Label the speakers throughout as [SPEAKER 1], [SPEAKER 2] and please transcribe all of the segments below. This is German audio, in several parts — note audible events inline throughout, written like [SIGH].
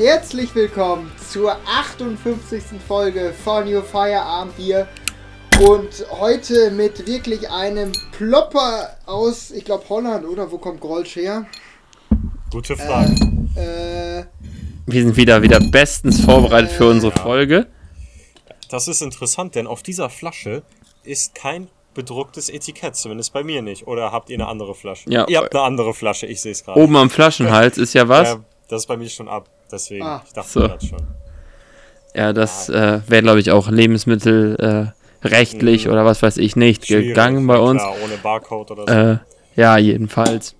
[SPEAKER 1] herzlich willkommen zur 58. Folge von Your Feierabend Bier. Und heute mit wirklich einem Plopper aus, ich glaube, Holland, oder? Wo kommt Grolsch her?
[SPEAKER 2] Gute Frage.
[SPEAKER 1] Äh,
[SPEAKER 3] Wir sind wieder, wieder bestens vorbereitet für unsere Folge.
[SPEAKER 2] Das ist interessant, denn auf dieser Flasche ist kein bedrucktes Etikett, zumindest bei mir nicht. Oder habt ihr eine andere Flasche?
[SPEAKER 3] Ja.
[SPEAKER 2] Ihr habt eine andere Flasche, ich sehe es gerade.
[SPEAKER 3] Oben am Flaschenhals ist ja was.
[SPEAKER 2] Ja, das ist bei mir schon ab, deswegen.
[SPEAKER 1] Ah.
[SPEAKER 2] ich dachte
[SPEAKER 3] So.
[SPEAKER 2] gerade schon.
[SPEAKER 3] Ja, das äh, wäre, glaube ich, auch Lebensmittel äh, rechtlich oder was weiß ich nicht
[SPEAKER 2] Schwierig,
[SPEAKER 3] gegangen bei uns.
[SPEAKER 2] Klar, ohne Barcode oder so.
[SPEAKER 3] Äh, ja, jedenfalls.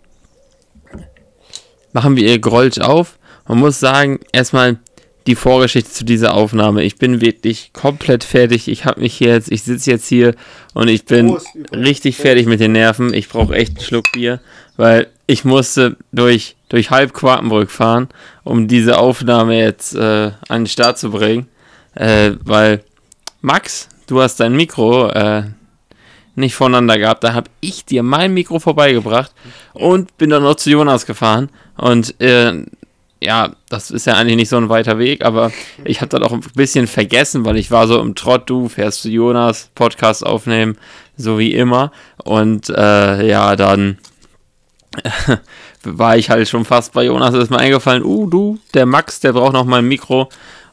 [SPEAKER 3] Machen wir ihr Grolsch auf. Man muss sagen, erstmal die Vorgeschichte zu dieser Aufnahme. Ich bin wirklich komplett fertig. Ich habe mich jetzt, ich sitze jetzt hier und ich bin richtig fertig mit den Nerven. Ich brauche echt einen Schluck Bier, weil ich musste durch, durch halb Quartenbrück fahren, um diese Aufnahme jetzt äh, an den Start zu bringen. Äh, weil Max, du hast dein Mikro äh, nicht voneinander gehabt. Da habe ich dir mein Mikro vorbeigebracht und bin dann noch zu Jonas gefahren. Und äh, ja, das ist ja eigentlich nicht so ein weiter Weg, aber ich habe dann auch ein bisschen vergessen, weil ich war so im Trott, du fährst zu Jonas, Podcast aufnehmen, so wie immer. Und äh, ja, dann [LAUGHS] war ich halt schon fast bei Jonas, ist mir eingefallen, uh, du, der Max, der braucht noch mal ein Mikro.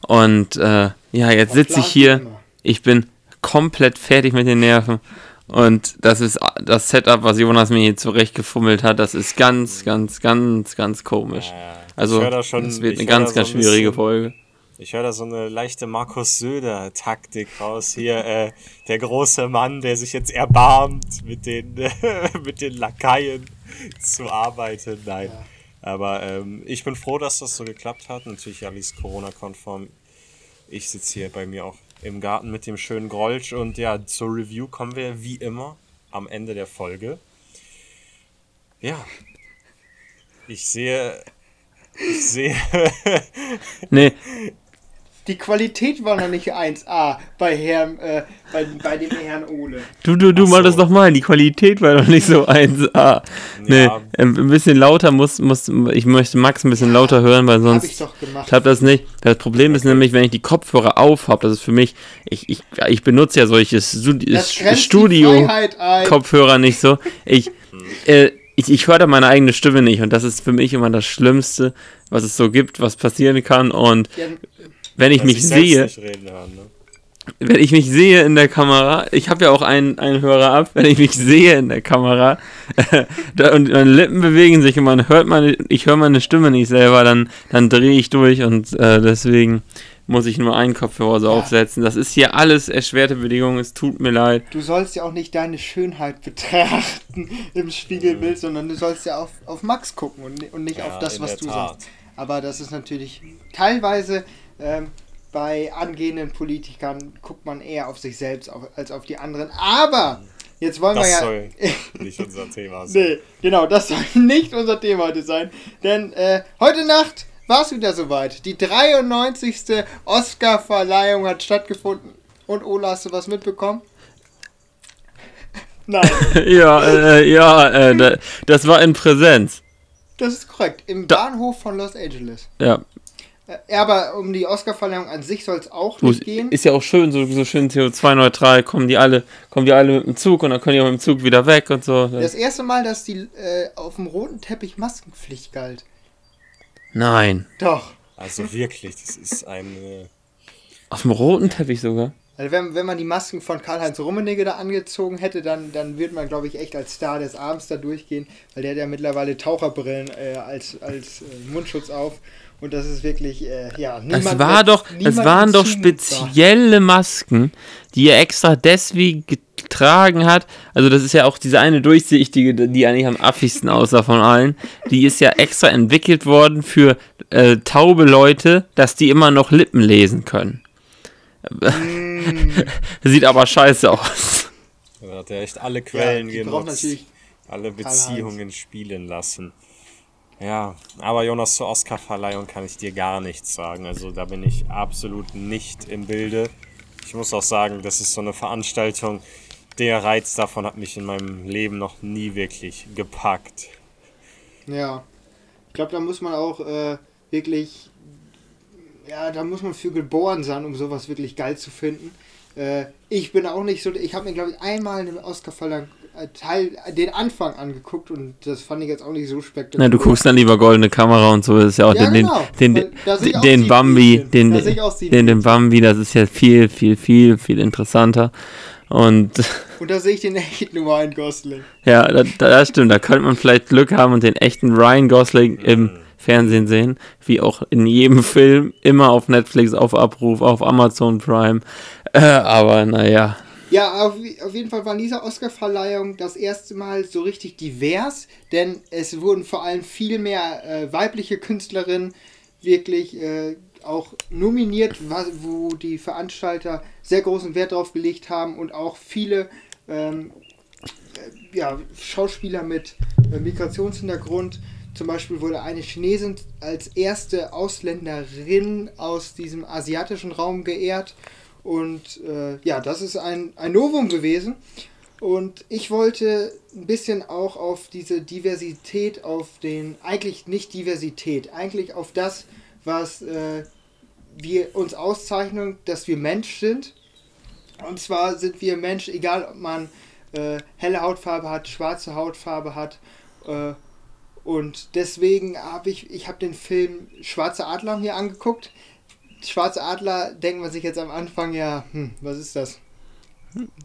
[SPEAKER 3] Und äh, ja, jetzt sitze ich hier. Ich bin komplett fertig mit den Nerven. Und das ist das Setup, was Jonas mir hier zurechtgefummelt hat. Das ist ganz, ganz, ganz, ganz komisch. Also, das wird eine ganz,
[SPEAKER 2] so
[SPEAKER 3] ganz
[SPEAKER 2] ein
[SPEAKER 3] schwierige
[SPEAKER 2] bisschen-
[SPEAKER 3] Folge.
[SPEAKER 2] Ich höre da so eine leichte Markus Söder-Taktik raus. Hier, äh, der große Mann, der sich jetzt erbarmt, mit den, [LAUGHS] mit den Lakaien [LAUGHS] zu arbeiten. Nein. Aber ähm, ich bin froh, dass das so geklappt hat. Natürlich alles Corona-konform. Ich sitze hier bei mir auch im Garten mit dem schönen Grolsch. Und ja, zur Review kommen wir wie immer am Ende der Folge. Ja. Ich sehe. Ich sehe.
[SPEAKER 3] Nee, [LAUGHS]
[SPEAKER 1] Die Qualität war noch nicht 1A bei Herrn, äh, bei, bei dem Herrn Ole.
[SPEAKER 3] du, du, du
[SPEAKER 2] Ach
[SPEAKER 3] mal
[SPEAKER 2] so.
[SPEAKER 3] das doch mal. Die Qualität war doch nicht so 1A. Nee,
[SPEAKER 2] Ja.
[SPEAKER 3] ähm, ein bisschen lauter muss, muss, ich möchte Max ein bisschen lauter hören, weil
[SPEAKER 1] Hab ich
[SPEAKER 3] sonst
[SPEAKER 1] doch gemacht.
[SPEAKER 3] klappt das nicht. Das Problem ist nämlich, wenn ich die Kopfhörer auf habe, das ist für mich, ich, ich, ich benutze ja solche Studi
[SPEAKER 1] Das grenzt die
[SPEAKER 3] Studio.
[SPEAKER 1] Freiheit ein.
[SPEAKER 3] Kopfhörer nicht so. Ich, äh, ich, ich höre da meine eigene Stimme nicht und das ist für mich immer das Schlimmste, was es so gibt, was passieren kann. Und
[SPEAKER 1] Ja,
[SPEAKER 3] wenn ich
[SPEAKER 2] Dass
[SPEAKER 3] mich sehe,
[SPEAKER 2] nicht reden hören, ne?
[SPEAKER 3] wenn ich mich sehe in der Kamera, ich habe ja auch einen, einen Hörer ab, wenn ich mich sehe in der Kamera [LAUGHS] und meine Lippen bewegen sich und man hört meine, ich höre meine Stimme nicht selber, dann, dann drehe ich durch und äh, deswegen muss ich nur einen Kopfhörer so aufsetzen. Das ist hier alles erschwerte Bedingungen, es tut mir leid.
[SPEAKER 1] Du sollst ja auch nicht deine Schönheit betrachten im Spiegelbild, sondern du sollst ja auf, auf Max gucken und, und nicht
[SPEAKER 2] Ja,
[SPEAKER 1] auf das, was du
[SPEAKER 2] Tat.
[SPEAKER 1] sagst. Aber das ist natürlich teilweise ähm, bei angehenden Politikern guckt man eher auf sich selbst auf, als auf die anderen. Aber jetzt wollen wir
[SPEAKER 2] Das
[SPEAKER 1] ja.
[SPEAKER 2] soll [LAUGHS] nicht unser Thema sein.
[SPEAKER 1] Nee, genau, das soll [LAUGHS] nicht unser Thema heute sein. Denn äh, heute Nacht war es wieder soweit. Die 93. Oscar-Verleihung hat stattgefunden. Und Ola, hast du was mitbekommen? [LAUGHS] Nein,
[SPEAKER 3] ja, äh, ja, äh, da, das war in Präsenz.
[SPEAKER 1] das ist korrekt. Im Bahnhof von Los Angeles.
[SPEAKER 3] Ja,
[SPEAKER 1] Äh, aber um die Oscar-Verleihung an sich soll es auch nicht
[SPEAKER 3] es-
[SPEAKER 1] gehen.
[SPEAKER 3] Ist ja auch schön, so, so schön CO2-neutral, kommen die alle, kommen die alle mit dem Zug und dann können die auch mit dem Zug wieder weg und so.
[SPEAKER 1] Das erste Mal, dass die äh, auf dem roten Teppich Maskenpflicht galt.
[SPEAKER 3] Nein.
[SPEAKER 1] Doch.
[SPEAKER 2] Also wirklich, das ist eine.
[SPEAKER 3] Auf dem roten Teppich sogar.
[SPEAKER 1] Also wenn, wenn man die Masken von Karl-Heinz Rummenigge da angezogen hätte, dann, dann würde man, glaube ich, echt als Star des Abends da durchgehen, weil der hat ja mittlerweile Taucherbrillen äh, als, als äh, Mundschutz auf. Und das ist wirklich, äh, ja,
[SPEAKER 3] Das
[SPEAKER 1] niemand
[SPEAKER 3] war
[SPEAKER 1] wird-
[SPEAKER 3] doch, das waren doch spezielle Masken, die er extra deswegen getragen hat. Also das ist ja auch diese eine durchsichtige, die eigentlich am affigsten aussah von allen. Die ist ja extra entwickelt worden für äh, taube Leute, dass die immer noch Lippen lesen können.
[SPEAKER 1] Mm, [LAUGHS]
[SPEAKER 3] Sieht aber scheiße aus.
[SPEAKER 2] Da hat er echt alle Quellen
[SPEAKER 1] ja,
[SPEAKER 2] genutzt. Alle Beziehungen spielen lassen. Ja, aber Jonas, zur Oscar-Verleihung kann ich dir gar nichts sagen. Also da bin ich absolut nicht im Bilde. Ich muss auch sagen, das ist so eine Veranstaltung, der Reiz davon hat mich in meinem Leben noch nie wirklich gepackt.
[SPEAKER 1] Ja. Ich glaube, da muss man auch äh, wirklich ja, da muss man für geboren sein, um sowas wirklich geil zu finden. Äh, ich bin auch nicht so, ich habe mir glaube ich einmal einen Oscar-Fall äh, Teil, den Anfang angeguckt und das fand ich jetzt auch nicht so spektakulär.
[SPEAKER 3] Na, du guckst dann lieber goldene Kamera und so, das ist ja auch
[SPEAKER 1] Ja,
[SPEAKER 3] den,
[SPEAKER 1] genau.
[SPEAKER 3] den, den, den
[SPEAKER 1] Sieg
[SPEAKER 3] Bambi, den, den, den. Bambi, das ist ja viel, viel, viel, viel interessanter. Und [LAUGHS]
[SPEAKER 1] Und da sehe ich den echten Ryan Gosling.
[SPEAKER 3] ja, da, da, das stimmt, da könnte man vielleicht Glück haben und den echten Ryan Gosling im Fernsehen sehen, wie auch in jedem Film, immer auf Netflix, auf Abruf, auf Amazon Prime. Äh, aber naja,
[SPEAKER 1] Ja, auf, auf jeden Fall war in dieser Oscar-Verleihung das erste Mal so richtig divers, denn es wurden vor allem viel mehr äh, weibliche Künstlerinnen wirklich äh, auch nominiert, wo die Veranstalter sehr großen Wert drauf gelegt haben und auch viele ähm, äh, ja, Schauspieler mit äh, Migrationshintergrund. Zum Beispiel wurde eine Chinesin als erste Ausländerin aus diesem asiatischen Raum geehrt. Und äh, ja, das ist ein, ein Novum gewesen. Und ich wollte ein bisschen auch auf diese Diversität, auf den, eigentlich nicht Diversität, eigentlich auf das, was äh, wir uns auszeichnen, dass wir Mensch sind. Und zwar sind wir Mensch, egal ob man äh, helle Hautfarbe hat, schwarze Hautfarbe hat. Äh, und deswegen habe ich, ich habe den Film Schwarze Adler mir angeguckt. Schwarze Adler denkt man sich jetzt am Anfang, ja, hm, was ist das?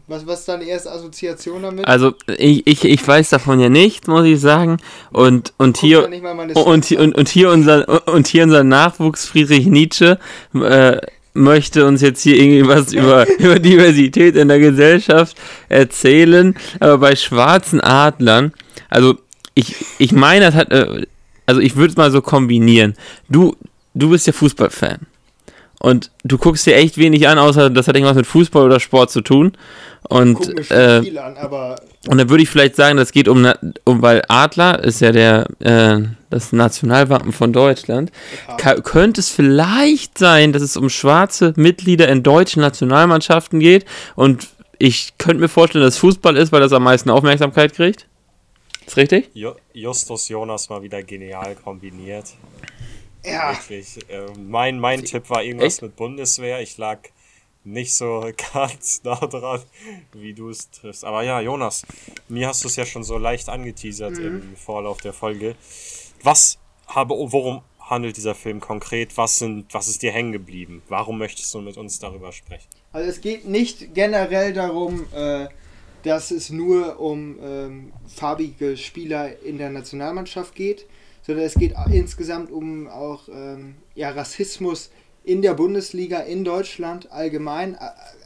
[SPEAKER 1] Was, was ist deine erste Assoziation damit?
[SPEAKER 3] also ich, ich, ich weiß davon ja nicht, muss ich sagen. Und, und hier. Und, und, und, hier unser, und hier unser Nachwuchs Friedrich Nietzsche äh, möchte uns jetzt hier irgendwie was [LAUGHS] über, über Diversität in der Gesellschaft erzählen. Aber bei schwarzen Adlern, also ich, ich meine, das hat, äh, also ich würde es mal so kombinieren. Du, du bist ja Fußballfan. Und du guckst dir echt wenig an, außer das hat irgendwas mit Fußball oder Sport zu tun. Und
[SPEAKER 1] Guck mir schon
[SPEAKER 3] äh,
[SPEAKER 1] viel an, aber
[SPEAKER 3] und dann würde ich vielleicht sagen, das geht um, um weil Adler ist ja der äh, das Nationalwappen von Deutschland. Ka könnte es vielleicht sein, dass es um schwarze Mitglieder in deutschen Nationalmannschaften geht und ich könnte mir vorstellen, dass Fußball ist, weil das am meisten Aufmerksamkeit kriegt. Ist richtig?
[SPEAKER 2] Justus Jonas mal wieder genial kombiniert.
[SPEAKER 1] Ja,
[SPEAKER 2] Wirklich. Äh, mein, mein Tipp war irgendwas
[SPEAKER 3] Echt?
[SPEAKER 2] mit Bundeswehr. Ich lag nicht so [LAUGHS] ganz nah dran, wie du es triffst. Aber ja, Jonas, mir hast du es ja schon so leicht angeteasert im Vorlauf der Folge. Was habe, worum handelt dieser Film konkret? Was sind, was ist dir hängen geblieben? Warum möchtest du mit uns darüber sprechen?
[SPEAKER 1] Also es geht nicht generell darum, äh, dass es nur um ähm, farbige Spieler in der Nationalmannschaft geht, sondern es geht insgesamt um auch ähm, ja, Rassismus in der Bundesliga, in Deutschland allgemein,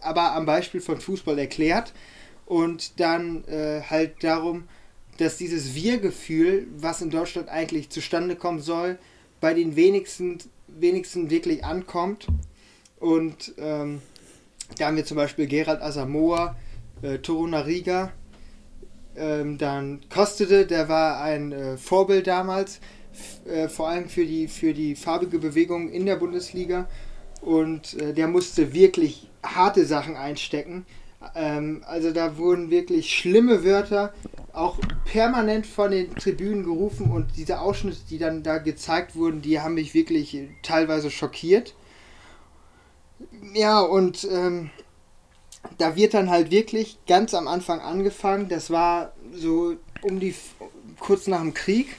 [SPEAKER 1] aber am Beispiel von Fußball erklärt. Und dann äh, halt darum, dass dieses Wir-Gefühl, was in Deutschland eigentlich zustande kommen soll, bei den wenigsten, wenigsten wirklich ankommt. Und ähm, da haben wir zum Beispiel Gerald Asamoah, äh, Toruna Riga, ähm, dann Kostede, der war ein äh, Vorbild damals, äh, vor allem für die, für die farbige Bewegung in der Bundesliga. Und äh, der musste wirklich harte Sachen einstecken. Ähm, also da wurden wirklich schlimme Wörter auch permanent von den Tribünen gerufen und diese Ausschnitte, die dann da gezeigt wurden, die haben mich wirklich teilweise schockiert. Ja, und ähm, da wird dann halt wirklich ganz am Anfang angefangen. Das war so um die kurz nach dem Krieg,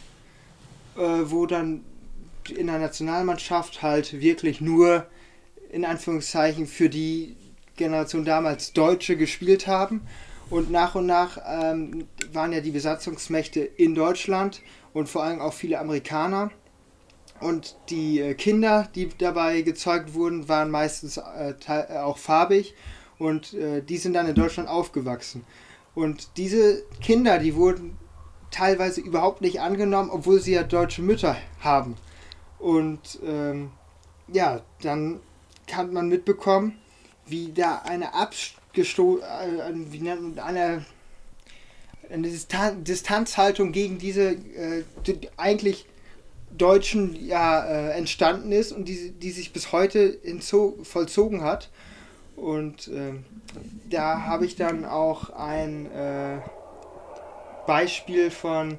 [SPEAKER 1] äh, wo dann in der Nationalmannschaft halt wirklich nur in Anführungszeichen für die Generation damals Deutsche gespielt haben. Und nach und nach ähm, waren ja die Besatzungsmächte in Deutschland und vor allem auch viele Amerikaner. Und die äh, Kinder, die dabei gezeugt wurden, waren meistens äh, äh, auch farbig und äh, die sind dann in Deutschland aufgewachsen. Und diese Kinder, die wurden teilweise überhaupt nicht angenommen, obwohl sie ja deutsche Mütter haben. Und ähm, ja, dann kann man mitbekommen, wie da eine Abgesto äh, wie nennt man, eine, eine Distan Distanzhaltung gegen diese äh, die, eigentlich Deutschen ja äh, entstanden ist und die, die sich bis heute vollzogen hat. Und ähm, da habe ich dann auch ein äh, Beispiel von,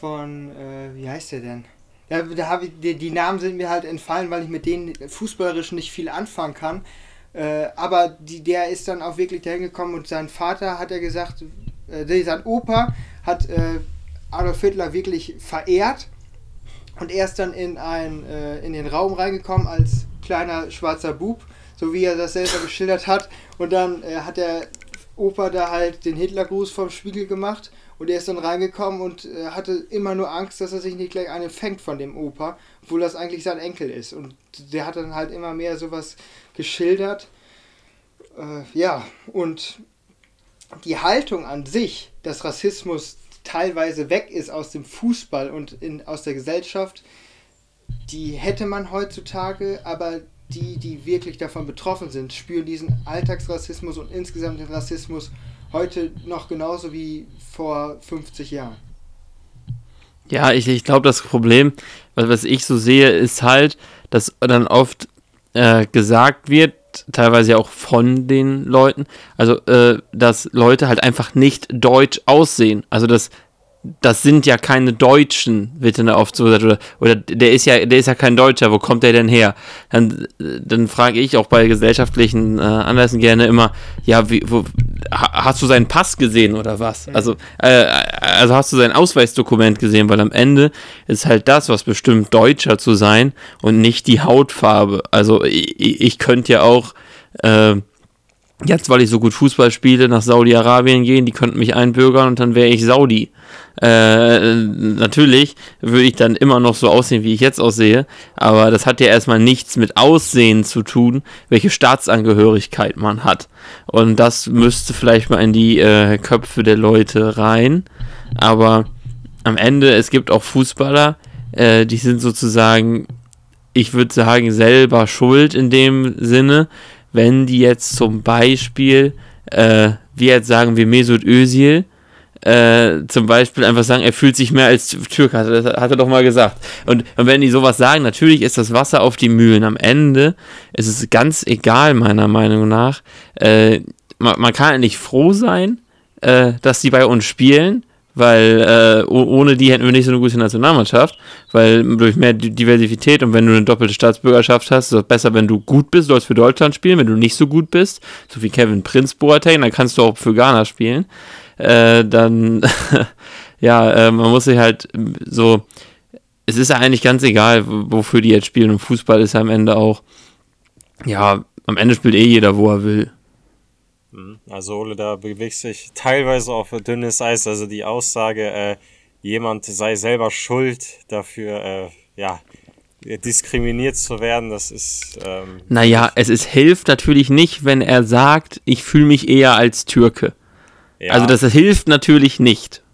[SPEAKER 1] von äh, wie heißt der denn? Ja, da habe ich, die, die Namen sind mir halt entfallen, weil ich mit denen fußballerisch nicht viel anfangen kann. Äh, aber die, der ist dann auch wirklich dahin gekommen und sein Vater hat er gesagt, äh, sein Opa hat äh, Adolf Hitler wirklich verehrt und er ist dann in, ein, äh, in den Raum reingekommen als kleiner schwarzer Bub, so wie er das selber geschildert hat. Und dann äh, hat der Opa da halt den Hitlergruß vom Spiegel gemacht und er ist dann reingekommen und äh, hatte immer nur Angst, dass er sich nicht gleich einen fängt von dem Opa, obwohl das eigentlich sein Enkel ist. Und der hat dann halt immer mehr sowas geschildert. Äh, ja, und die Haltung an sich, dass Rassismus teilweise weg ist aus dem Fußball und in, aus der Gesellschaft, die hätte man heutzutage, aber die, die wirklich davon betroffen sind, spüren diesen Alltagsrassismus und insgesamt den Rassismus heute noch genauso wie vor 50 Jahren.
[SPEAKER 3] Ja, ich, ich glaube, das Problem, was, was ich so sehe, ist halt, dass dann oft äh, gesagt wird, teilweise auch von den Leuten, also äh, dass Leute halt einfach nicht deutsch aussehen. Also dass das sind ja keine Deutschen, wird dann oft so gesagt, oder, oder der ist ja, der ist ja kein Deutscher, wo kommt der denn her? Dann, dann frage ich auch bei gesellschaftlichen äh, Anlässen gerne immer, ja, wie, wo, hast du seinen Pass gesehen oder was? Mhm. Also, äh, also hast du sein Ausweisdokument gesehen, weil am Ende ist halt das, was bestimmt Deutscher zu sein und nicht die Hautfarbe. Also ich, ich könnte ja auch äh, jetzt, weil ich so gut Fußball spiele, nach Saudi-Arabien gehen, die könnten mich einbürgern und dann wäre ich Saudi. Äh, natürlich würde ich dann immer noch so aussehen, wie ich jetzt aussehe, aber das hat ja erstmal nichts mit Aussehen zu tun, welche Staatsangehörigkeit man hat. Und das müsste vielleicht mal in die äh, Köpfe der Leute rein. Aber am Ende, es gibt auch Fußballer, äh, die sind sozusagen, ich würde sagen, selber schuld in dem Sinne, wenn die jetzt zum Beispiel, äh, wie jetzt sagen wir Mesut Özil, äh, zum Beispiel einfach sagen, er fühlt sich mehr als Türk, hat, hat er doch mal gesagt. Und, und wenn die sowas sagen, natürlich ist das Wasser auf die Mühlen. Am Ende ist es ganz egal, meiner Meinung nach. Äh, man, man, kann nicht froh sein, äh, dass die bei uns spielen, weil äh, ohne die hätten wir nicht so eine gute Nationalmannschaft, weil durch mehr Diversität und wenn du eine doppelte Staatsbürgerschaft hast, ist es besser, wenn du gut bist, du sollst für Deutschland spielen, wenn du nicht so gut bist, so wie Kevin Prinz Boateng, dann kannst du auch für Ghana spielen, äh, dann, [LAUGHS] ja, äh, man muss sich halt so, es ist ja eigentlich ganz egal, wofür die jetzt spielen und Fußball ist ja am Ende auch, ja, am Ende spielt eh jeder, wo er will.
[SPEAKER 2] Mhm. Also Ole, da bewegt sich teilweise auf dünnes Eis. Also die Aussage, äh, jemand sei selber schuld dafür, äh, ja, diskriminiert zu werden, das ist. Ähm,
[SPEAKER 3] naja, es ist, hilft natürlich nicht, wenn er sagt, ich fühle mich eher als Türke. Ja. Also das hilft natürlich nicht.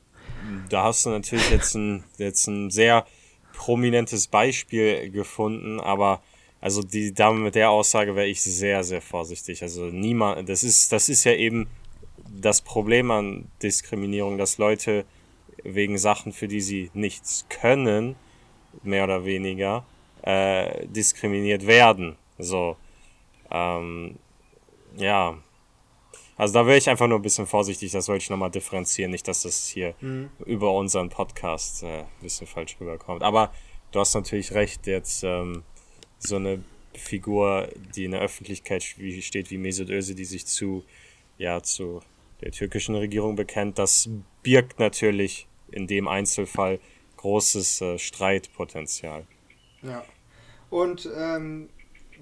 [SPEAKER 2] Da hast du natürlich jetzt ein, jetzt ein sehr prominentes Beispiel gefunden, aber also die Dame mit der Aussage wäre ich sehr, sehr vorsichtig. Also niemand, das ist, das ist ja eben das Problem an Diskriminierung, dass Leute wegen Sachen, für die sie nichts können, mehr oder weniger, äh, diskriminiert werden. So, ähm, ja. Also da wäre ich einfach nur ein bisschen vorsichtig, das wollte ich nochmal differenzieren, nicht, dass das hier mhm. über unseren Podcast äh, ein bisschen falsch rüberkommt. Aber du hast natürlich recht, jetzt ähm, so eine Figur, die in der Öffentlichkeit steht, wie Mesut Özil, die sich zu, ja, zu der türkischen Regierung bekennt, das birgt natürlich in dem Einzelfall großes äh, Streitpotenzial.
[SPEAKER 1] Ja. Und ähm,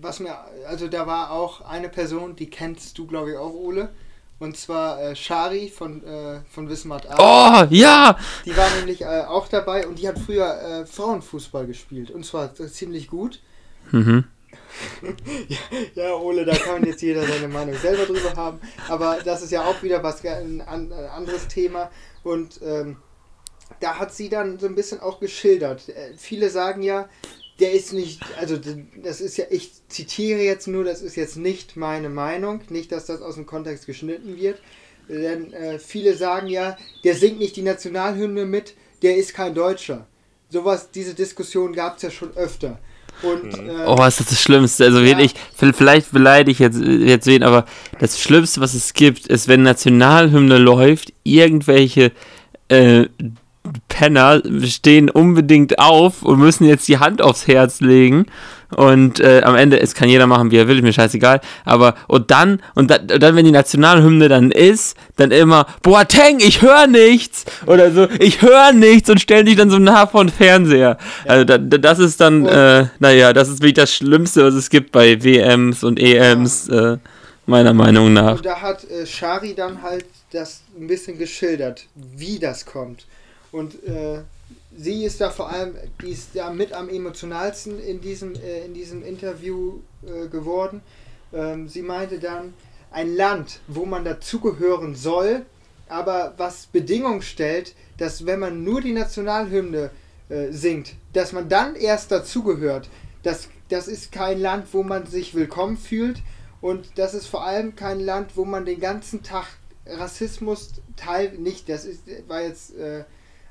[SPEAKER 1] was mir, also da war auch eine Person, die kennst du, glaube ich, auch, Ole. Und zwar äh, Shari von, äh, von Wismar
[SPEAKER 3] Oh, ja!
[SPEAKER 1] Die war nämlich äh, auch dabei und die hat früher äh, Frauenfußball gespielt. Und zwar ziemlich gut. Mhm. [LAUGHS] ja, ja, Ole, da kann jetzt jeder seine Meinung selber drüber haben. Aber das ist ja auch wieder was ein anderes Thema. Und ähm, da hat sie dann so ein bisschen auch geschildert. Äh, viele sagen ja, der ist nicht, also das ist ja, ich zitiere jetzt nur, das ist jetzt nicht meine Meinung, nicht, dass das aus dem Kontext geschnitten wird. Denn äh, viele sagen ja, der singt nicht die Nationalhymne mit, der ist kein Deutscher. Sowas, diese Diskussion gab es ja schon öfter. Und,
[SPEAKER 3] mhm. äh, oh, ist das das Schlimmste. Also ja. wirklich, vielleicht beleidige ich jetzt, jetzt wen, aber das Schlimmste, was es gibt, ist, wenn Nationalhymne läuft, irgendwelche äh, Penner stehen unbedingt auf und müssen jetzt die Hand aufs Herz legen. Und äh, am Ende, es kann jeder machen, wie er will, ist mir scheißegal. Aber, und dann, und, da, und dann, wenn die Nationalhymne dann ist, dann immer, Boateng, ich höre nichts! Oder so, ich höre nichts und stellen dich dann so nah vor den Fernseher. Also, da, da, das ist dann, äh, naja, das ist wirklich das Schlimmste, was es gibt bei WMs und EMs, äh, meiner Meinung nach.
[SPEAKER 1] Und da hat äh, Shari dann halt das ein bisschen geschildert, wie das kommt. Und äh, sie ist da vor allem, die ist da mit am emotionalsten in diesem, äh, in diesem Interview äh, geworden. Ähm, sie meinte dann, ein Land, wo man dazugehören soll, aber was Bedingung stellt, dass wenn man nur die Nationalhymne äh, singt, dass man dann erst dazugehört. Das, das ist kein Land, wo man sich willkommen fühlt und das ist vor allem kein Land, wo man den ganzen Tag Rassismus teil nicht, das ist, war jetzt äh,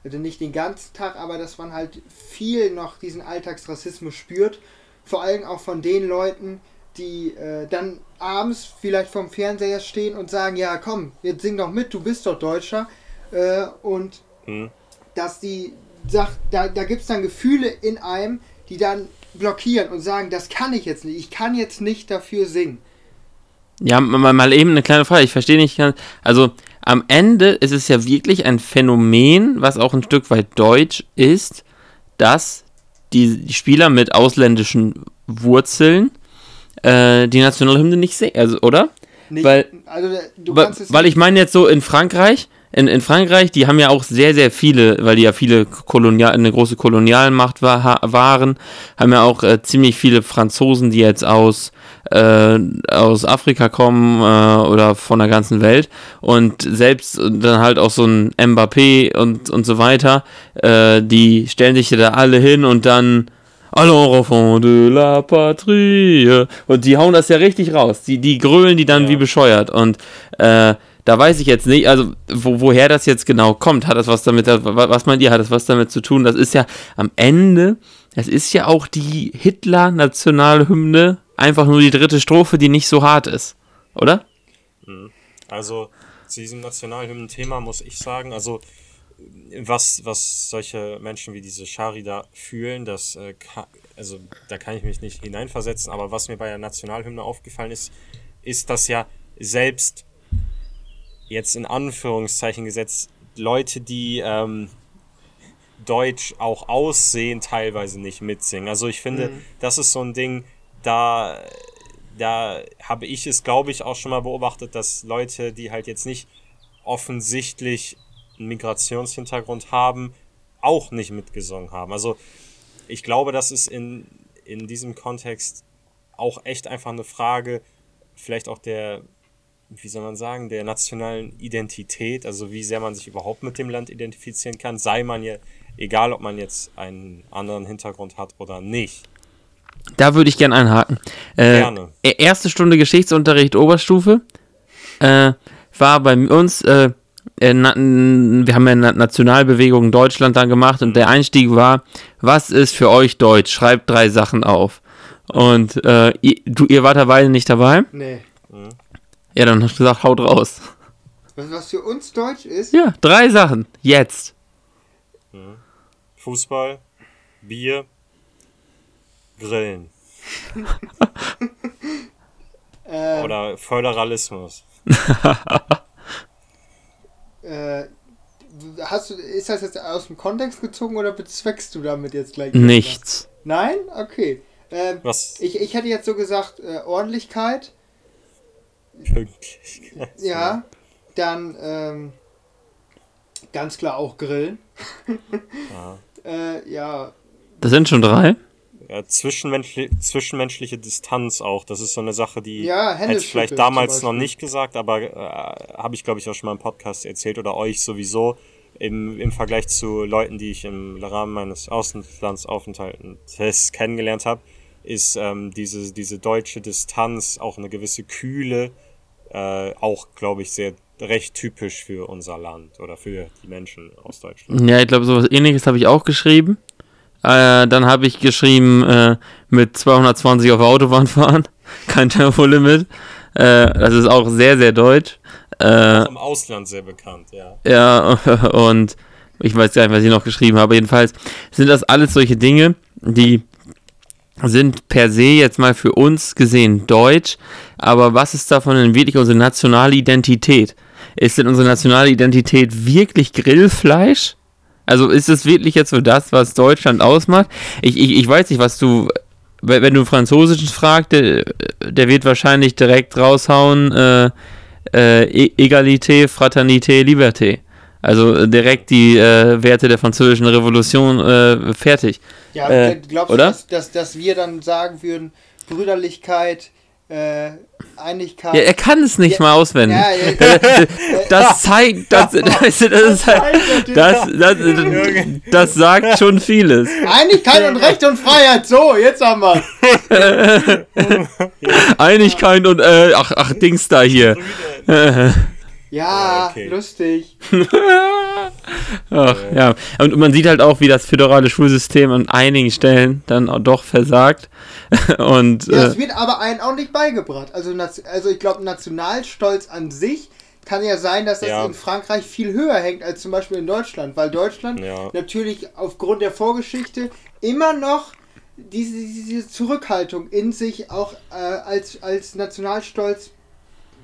[SPEAKER 1] also nicht den ganzen Tag, aber dass man halt viel noch diesen Alltagsrassismus spürt. Vor allem auch von den Leuten, die äh, dann abends vielleicht vorm Fernseher stehen und sagen, ja komm, jetzt sing doch mit, du bist doch Deutscher. Äh, und mhm. dass die sagt, da, da gibt es dann Gefühle in einem, die dann blockieren und sagen, das kann ich jetzt nicht, ich kann jetzt nicht dafür singen.
[SPEAKER 3] Ja, mal, mal eben eine kleine Frage, ich verstehe nicht ganz, also am Ende ist es ja wirklich ein Phänomen, was auch ein Stück weit deutsch ist, dass die Spieler mit ausländischen Wurzeln äh, die Nationalhymne nicht sehen, also, oder? Nicht, weil, also, weil, weil ich meine jetzt so in Frankreich, in, in Frankreich, die haben ja auch sehr, sehr viele, weil die ja viele Kolonial, eine große Kolonialmacht war, waren, haben ja auch äh, ziemlich viele Franzosen, die jetzt aus, äh, aus Afrika kommen äh, oder von der ganzen Welt. Und selbst dann halt auch so ein Mbappé und, und so weiter, äh, die stellen sich ja da alle hin und dann Allons enfants de la patrie. Und die hauen das ja richtig raus, die, die grölen die dann ja. wie bescheuert. Und äh, da weiß ich jetzt nicht, also wo, woher das jetzt genau kommt. Hat das was damit, was meint ihr, hat das was damit zu tun? Das ist ja am Ende, es ist ja auch die Hitler-Nationalhymne, einfach nur die dritte Strophe, die nicht so hart ist, oder?
[SPEAKER 2] Mhm. Also zu diesem Nationalhymnen-Thema muss ich sagen, also was, was solche Menschen wie diese Shari da fühlen, das äh, also da kann ich mich nicht hineinversetzen, aber was mir bei der Nationalhymne aufgefallen ist, ist, dass ja selbst jetzt in Anführungszeichen gesetzt, Leute, die ähm, Deutsch auch aussehen, teilweise nicht mitsingen. Also ich finde, mhm. das ist so ein Ding, da, da habe ich es, glaube ich, auch schon mal beobachtet, dass Leute, die halt jetzt nicht offensichtlich einen Migrationshintergrund haben, auch nicht mitgesungen haben. Also ich glaube, das ist in, in diesem Kontext auch echt einfach eine Frage, vielleicht auch der wie soll man sagen, der nationalen Identität, also wie sehr man sich überhaupt mit dem Land identifizieren kann, sei man ja, egal ob man jetzt einen anderen Hintergrund hat oder nicht.
[SPEAKER 3] Da würde ich gerne einhaken. Äh, gerne. E-, erste Stunde Geschichtsunterricht Oberstufe äh, war bei uns, äh, äh na, wir haben ja Nationalbewegung Deutschland dann gemacht und der Einstieg war, was ist für euch Deutsch? Schreibt drei Sachen auf. Und äh, ihr, du, ihr wart dabei nicht dabei? Nee. Mhm. Ja, dann hast du gesagt, haut raus.
[SPEAKER 1] Was, was für uns Deutsch ist?
[SPEAKER 3] Ja, drei Sachen. Jetzt.
[SPEAKER 2] Fußball, Bier, Grillen. [LAUGHS] ähm, Oder Föderalismus. [LAUGHS]
[SPEAKER 1] äh, hast du, ist das jetzt aus dem Kontext gezogen oder bezweckst du damit jetzt gleich?
[SPEAKER 3] Nichts.
[SPEAKER 1] Nein? Okay. Ähm, Was? Ich, ich hätte jetzt so gesagt, äh, Ordentlichkeit, Pünktlichkeit. Ja, dann ähm, ganz klar auch Grillen. ja. [LAUGHS] äh, ja.
[SPEAKER 3] Das sind schon drei.
[SPEAKER 2] Ja, zwischenmenschli zwischenmenschliche Distanz auch. Das ist so eine Sache, die ja, hätte ich vielleicht damals noch nicht gesagt, aber äh, habe ich, glaube ich, auch schon mal im Podcast erzählt oder euch sowieso im, im Vergleich zu Leuten, die ich im Rahmen meines Auslandsaufenthaltes kennengelernt habe, ist ähm, diese, diese deutsche Distanz auch eine gewisse Kühle, äh, auch, glaube ich, sehr recht typisch für unser Land oder für die Menschen aus Deutschland.
[SPEAKER 3] Ja, ich glaube, sowas ähnliches habe ich auch geschrieben. Äh, dann habe ich geschrieben, äh, mit 220 auf der Autobahn fahren, [LAUGHS] kein Tempolimit. Äh, das ist auch sehr, sehr deutsch.
[SPEAKER 2] Äh, im Ausland sehr bekannt, ja.
[SPEAKER 3] Ja, [LAUGHS] und Ich weiß gar nicht, was ich noch geschrieben habe. Jedenfalls sind das alles solche Dinge, die sind per se jetzt mal für uns gesehen deutsch, aber was ist davon denn wirklich unsere nationale Identität? Ist denn unsere nationale Identität wirklich Grillfleisch? Also ist es wirklich jetzt so das, was Deutschland ausmacht? Ich, ich, ich weiß nicht, was du, wenn du Französisch fragst, der, der wird wahrscheinlich direkt raushauen, äh, äh, e-, Egalité, Fraternité, Liberté. Also direkt die äh, Werte der französischen Revolution äh, fertig.
[SPEAKER 1] Ja,
[SPEAKER 3] Äh,
[SPEAKER 1] glaubst
[SPEAKER 3] oder?
[SPEAKER 1] du, dass, dass, dass wir dann sagen würden, Brüderlichkeit, äh, Einigkeit.
[SPEAKER 3] Ja, er kann es nicht
[SPEAKER 1] Ja,
[SPEAKER 3] mal auswendig.
[SPEAKER 1] ja, ja,
[SPEAKER 3] Äh, [LAUGHS] Das zeigt, das, [LAUGHS] das, das, ist das, das, das sagt schon vieles.
[SPEAKER 1] Einigkeit und Recht und Freiheit. So, jetzt haben wir [LAUGHS]
[SPEAKER 3] Einigkeit und, äh, ach, ach, Dings da hier.
[SPEAKER 1] Ja,
[SPEAKER 2] Ja, okay.
[SPEAKER 1] lustig. [LAUGHS]
[SPEAKER 3] Ach, ja. Und man sieht halt auch, wie das föderale Schulsystem an einigen Stellen dann auch doch versagt. [LAUGHS] Und
[SPEAKER 1] Ja, es
[SPEAKER 3] äh,
[SPEAKER 1] wird aber einen auch nicht beigebracht. Also, also ich glaube, Nationalstolz an sich kann ja sein, dass das
[SPEAKER 2] Ja.
[SPEAKER 1] in Frankreich viel höher hängt als zum Beispiel in Deutschland, weil Deutschland
[SPEAKER 2] Ja.
[SPEAKER 1] natürlich aufgrund der Vorgeschichte immer noch diese, diese Zurückhaltung in sich auch äh, als, als Nationalstolz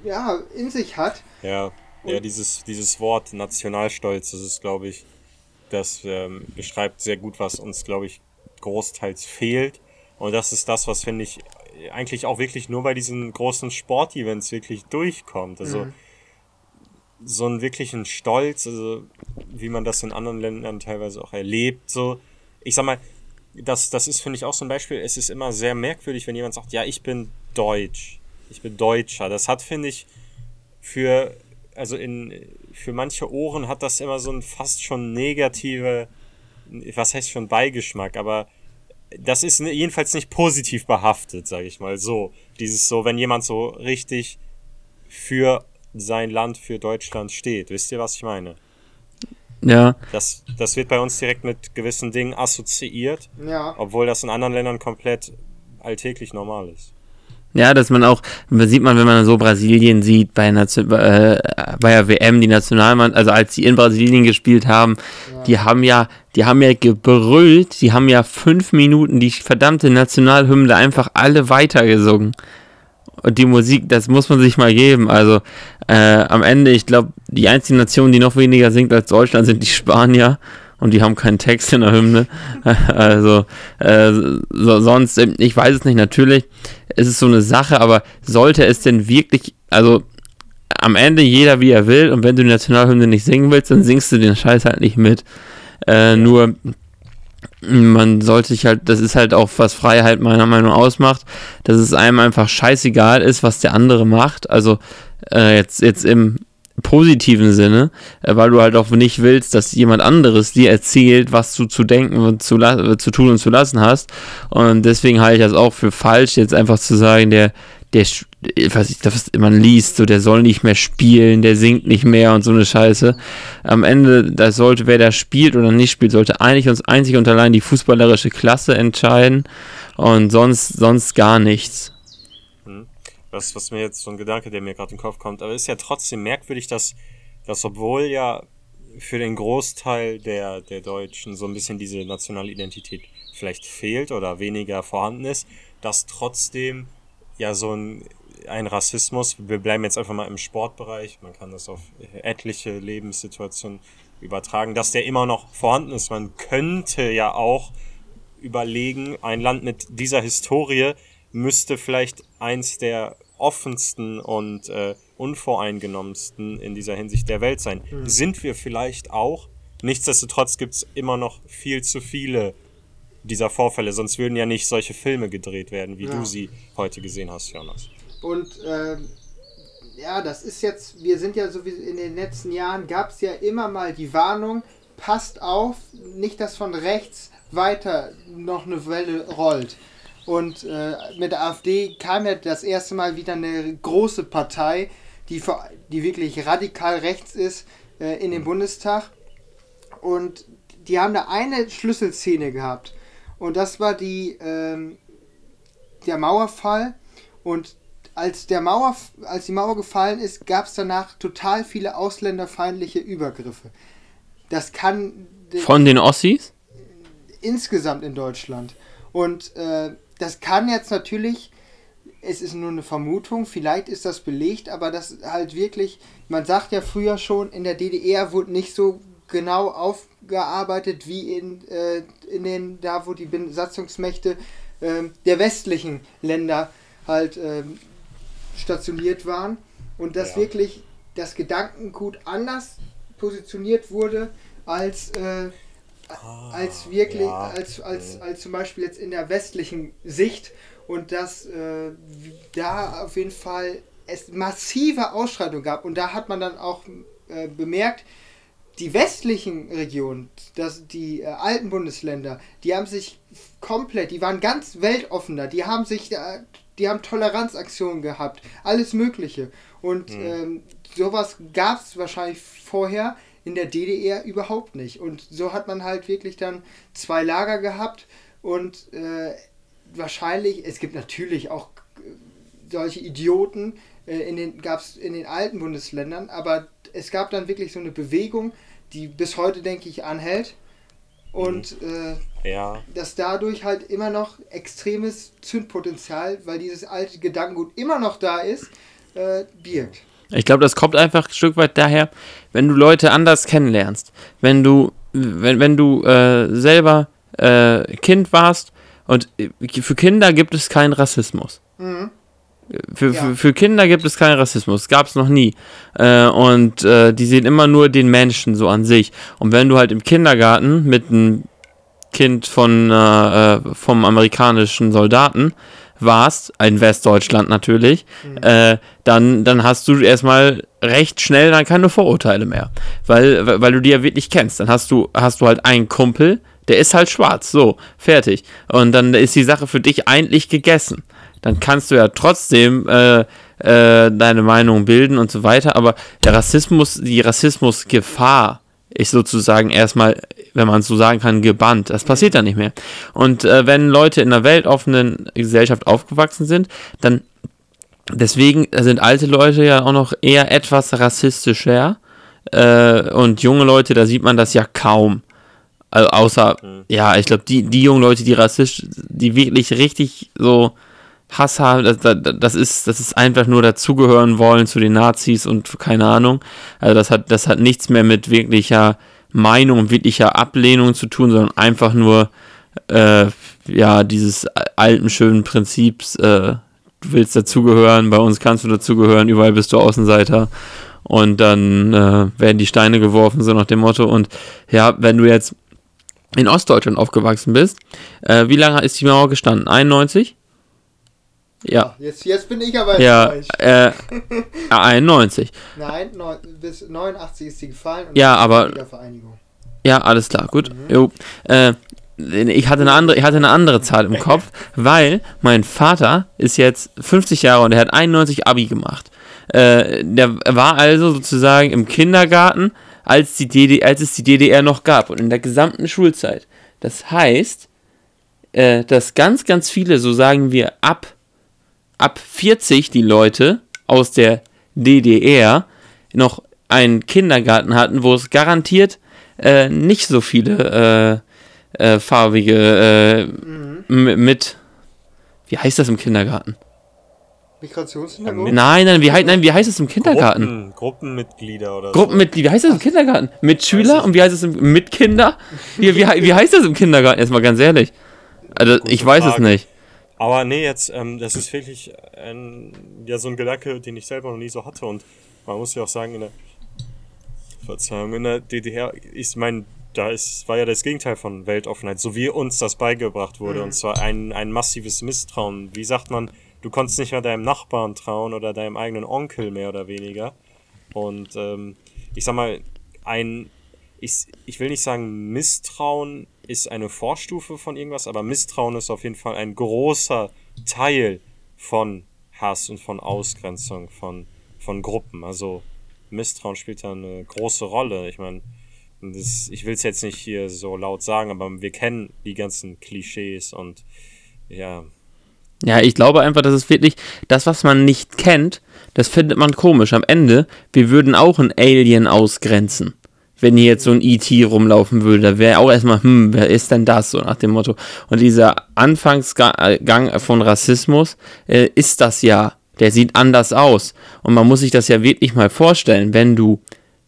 [SPEAKER 1] ja, in sich hat.
[SPEAKER 2] Ja, ja dieses, dieses Wort Nationalstolz, das ist, glaube ich, das ähm, beschreibt sehr gut, was uns, glaube ich, großteils fehlt. Und das ist das, was, finde ich, eigentlich auch wirklich nur bei diesen großen Sportevents wirklich durchkommt. Also so einen wirklichen Stolz, also wie man das in anderen Ländern teilweise auch erlebt. So, ich sag mal, das, das ist, finde ich, auch so ein Beispiel. Es ist immer sehr merkwürdig, wenn jemand sagt, ja, ich bin Deutsch. Ich bin Deutscher. Das hat, finde ich, für, also in, für manche Ohren hat das immer so ein fast schon negative, was heißt schon Beigeschmack, aber das ist jedenfalls nicht positiv behaftet, sage ich mal so. Dieses so, wenn jemand so richtig für sein Land, für Deutschland steht. Wisst ihr, was ich meine?
[SPEAKER 3] ja,
[SPEAKER 2] Das, das wird bei uns direkt mit gewissen Dingen assoziiert,
[SPEAKER 1] Ja.
[SPEAKER 2] obwohl das in anderen Ländern komplett alltäglich normal ist.
[SPEAKER 3] Ja, dass man auch, sieht man, wenn man so Brasilien sieht, bei, Nation, äh, bei der WM, die Nationalmann, also als die in Brasilien gespielt haben, die haben ja, die haben ja gebrüllt, die haben ja fünf Minuten die verdammte Nationalhymne einfach alle weitergesungen. Und die Musik, das muss man sich mal geben. Also äh, am Ende, ich glaube, die einzige Nation, die noch weniger singt als Deutschland, sind die Spanier. Und die haben keinen Text in der Hymne. [LAUGHS] Also äh, so, sonst, ähm, ich weiß es nicht, natürlich ist es so eine Sache, aber sollte es denn wirklich, also am Ende jeder wie er will und wenn du die Nationalhymne nicht singen willst, dann singst du den Scheiß halt nicht mit. Äh, Nur man sollte sich halt, das ist halt auch, was Freiheit meiner Meinung ausmacht, dass es einem einfach scheißegal ist, was der andere macht. Also äh, jetzt, jetzt im positiven Sinne, äh, weil du halt auch nicht willst, dass jemand anderes dir erzählt, was du zu denken und zu, äh, zu tun und zu lassen hast. Und deswegen halte ich das auch für falsch, jetzt einfach zu sagen, der, der, äh, was ich, das man liest, so der soll nicht mehr spielen, der singt nicht mehr und so eine Scheiße. Am Ende, das sollte, wer da spielt oder nicht spielt, sollte eigentlich uns einzig und allein die fußballerische Klasse entscheiden und sonst, sonst gar nichts.
[SPEAKER 2] Das, was mir jetzt so ein Gedanke, der mir gerade in den Kopf kommt, aber ist ja trotzdem merkwürdig, dass, dass obwohl ja für den Großteil der, der Deutschen so ein bisschen diese nationale Identität vielleicht fehlt oder weniger vorhanden ist, dass trotzdem ja so ein, ein Rassismus, wir bleiben jetzt einfach mal im Sportbereich, man kann das auf etliche Lebenssituationen übertragen, dass der immer noch vorhanden ist. Man könnte ja auch überlegen, ein Land mit dieser Historie müsste vielleicht eins der offensten und äh, unvoreingenommensten in dieser Hinsicht der Welt sein. Sind wir vielleicht auch? Nichtsdestotrotz gibt es immer noch viel zu viele dieser Vorfälle, sonst würden ja nicht solche Filme gedreht werden, wie
[SPEAKER 1] Ja.
[SPEAKER 2] du sie heute gesehen hast, Jonas.
[SPEAKER 1] Und ähm, ja, das ist jetzt, wir sind ja so wie in den letzten Jahren, gab es ja immer mal die Warnung, passt auf, nicht, dass von rechts weiter noch eine Welle rollt. Und äh, mit der AfD kam ja das erste Mal wieder eine große Partei, die, vor, die wirklich radikal rechts ist, äh, in den Bundestag. Und die haben da eine Schlüsselszene gehabt. Und das war die, ähm, der Mauerfall. Und als, der Mauer, als die Mauer gefallen ist, gab es danach total viele ausländerfeindliche Übergriffe. das kann
[SPEAKER 3] Von den Ossis?
[SPEAKER 1] insgesamt in Deutschland. Und äh, das kann jetzt natürlich, es ist nur eine Vermutung, vielleicht ist das belegt, aber das halt wirklich, man sagt ja früher schon, in der DDR wurde nicht so genau aufgearbeitet wie in, äh, in den, da wo die Besatzungsmächte äh, der westlichen Länder halt äh, stationiert waren. Und dass
[SPEAKER 2] Ja.
[SPEAKER 1] wirklich das Gedankengut anders positioniert wurde als äh, als wirklich,
[SPEAKER 2] ja.
[SPEAKER 1] als, als, als zum Beispiel jetzt in der westlichen Sicht und dass äh, da auf jeden Fall es massive Ausschreitungen gab und da hat man dann auch äh, bemerkt, die westlichen Regionen, das, die äh, alten Bundesländer, die haben sich komplett, die waren ganz weltoffener, die haben sich, äh, die haben Toleranzaktionen gehabt, alles Mögliche. Und ähm, sowas gab es wahrscheinlich vorher in der DDR überhaupt nicht. Und so hat man halt wirklich dann zwei Lager gehabt und äh, wahrscheinlich, es gibt natürlich auch äh, solche Idioten, äh, in den gab es in den alten Bundesländern, aber es gab dann wirklich so eine Bewegung, die bis heute, denke ich, anhält. Und äh,
[SPEAKER 2] Ja,
[SPEAKER 1] dass dadurch halt immer noch extremes Zündpotenzial, weil dieses alte Gedankengut immer noch da ist, äh, birgt.
[SPEAKER 3] Ich glaube, das kommt einfach ein Stück weit daher, wenn du Leute anders kennenlernst. Wenn du, wenn, wenn du äh, selber äh, Kind warst und äh, für Kinder gibt es keinen Rassismus. Für,
[SPEAKER 1] Ja.
[SPEAKER 3] für, für Kinder gibt es keinen Rassismus, gab es noch nie. Äh, und äh, die sehen immer nur den Menschen so an sich. Und wenn du halt im Kindergarten mit einem Kind von, äh, äh, vom amerikanischen Soldaten warst, in Westdeutschland natürlich, äh, dann, dann hast du erstmal recht schnell dann keine Vorurteile mehr. Weil, weil weil du die ja wirklich kennst. Dann hast du, hast du halt einen Kumpel, der ist halt schwarz, so, fertig. Und dann ist die Sache für dich eigentlich gegessen. Dann kannst du ja trotzdem äh, äh, deine Meinung bilden und so weiter, aber der Rassismus, die Rassismusgefahr ist sozusagen erstmal, wenn man es so sagen kann, gebannt. Das passiert dann nicht mehr. Und äh, wenn Leute in einer weltoffenen Gesellschaft aufgewachsen sind, dann deswegen sind alte Leute ja auch noch eher etwas rassistischer äh, und junge Leute, da sieht man das ja kaum. Also außer, ja, ich glaube, die, die jungen Leute, die rassistisch, die wirklich richtig so Hass haben, das, das, das, ist, das ist einfach nur dazugehören wollen zu den Nazis und keine Ahnung. Also das hat, das hat nichts mehr mit wirklicher Meinung und wirklicher Ablehnung zu tun, sondern einfach nur, äh, ja, dieses alten, schönen Prinzips, äh, du willst dazugehören, bei uns kannst du dazugehören, überall bist du Außenseiter. Und dann äh, werden die Steine geworfen, so nach dem Motto. Und ja, wenn du jetzt in Ostdeutschland aufgewachsen bist, äh, wie lange ist die Mauer gestanden? 91? Ja.
[SPEAKER 1] Jetzt, jetzt bin ich aber
[SPEAKER 3] Ja, äh, [LAUGHS] 91.
[SPEAKER 1] Nein, neun, bis 89 ist sie gefallen und
[SPEAKER 3] Ja, aber-. Ja, alles klar, gut. Jo. Äh, ich hatte eine andere, ich hatte eine andere Zahl im Kopf, weil mein Vater ist jetzt 50 Jahre und er hat 91 Abi gemacht. Äh, der war also sozusagen im Kindergarten, als, die DD, als es die DDR noch gab und in der gesamten Schulzeit. Das heißt, äh, dass ganz, ganz viele, so sagen wir, ab, ab 40 die Leute aus der DDR noch einen Kindergarten hatten, wo es garantiert äh, nicht so viele äh, äh, farbige äh, m- mit. Wie heißt das im Kindergarten?
[SPEAKER 1] Migrationshintergrund?
[SPEAKER 3] Nein, nein, wie, nein, wie heißt es im Kindergarten?
[SPEAKER 2] Gruppen, Gruppenmitglieder oder
[SPEAKER 3] Gruppenmitglied, wie heißt das im Kindergarten? Mitschüler und wie heißt es im Mitkinder? Wie, wie, [LAUGHS] wie heißt das im Kindergarten? Erstmal ganz ehrlich. Also,
[SPEAKER 2] Gute
[SPEAKER 3] ich weiß es
[SPEAKER 2] Frage.
[SPEAKER 3] nicht.
[SPEAKER 2] Aber nee, jetzt, ähm, das ist wirklich ein, ja, so ein Gedanke, den ich selber noch nie so hatte. Und man muss ja auch sagen, in der Verzeihung, in der DDR, ich meine, da ist, war ja das Gegenteil von Weltoffenheit, so wie uns das beigebracht wurde. Und zwar ein, ein massives Misstrauen. Wie sagt man, du konntest nicht mehr deinem Nachbarn trauen oder deinem eigenen Onkel mehr oder weniger. Und ähm, ich sag mal, ein, ich, ich will nicht sagen, Misstrauen ist eine Vorstufe von irgendwas, aber Misstrauen ist auf jeden Fall ein großer Teil von Hass und von Ausgrenzung von, von Gruppen. Also Misstrauen spielt da eine große Rolle. Ich meine, das, ich will es jetzt nicht hier so laut sagen, aber wir kennen die ganzen Klischees und ja,
[SPEAKER 3] Ja, ich glaube einfach, dass es wirklich das, was man nicht kennt, das findet man komisch. Am Ende, wir würden auch einen Alien ausgrenzen. Wenn hier jetzt so ein E.T. rumlaufen würde, da wäre auch erstmal, hm, wer ist denn das? So nach dem Motto. Und dieser Anfangsgang von Rassismus äh, ist das ja. Der sieht anders aus. Und man muss sich das ja wirklich mal vorstellen, wenn du,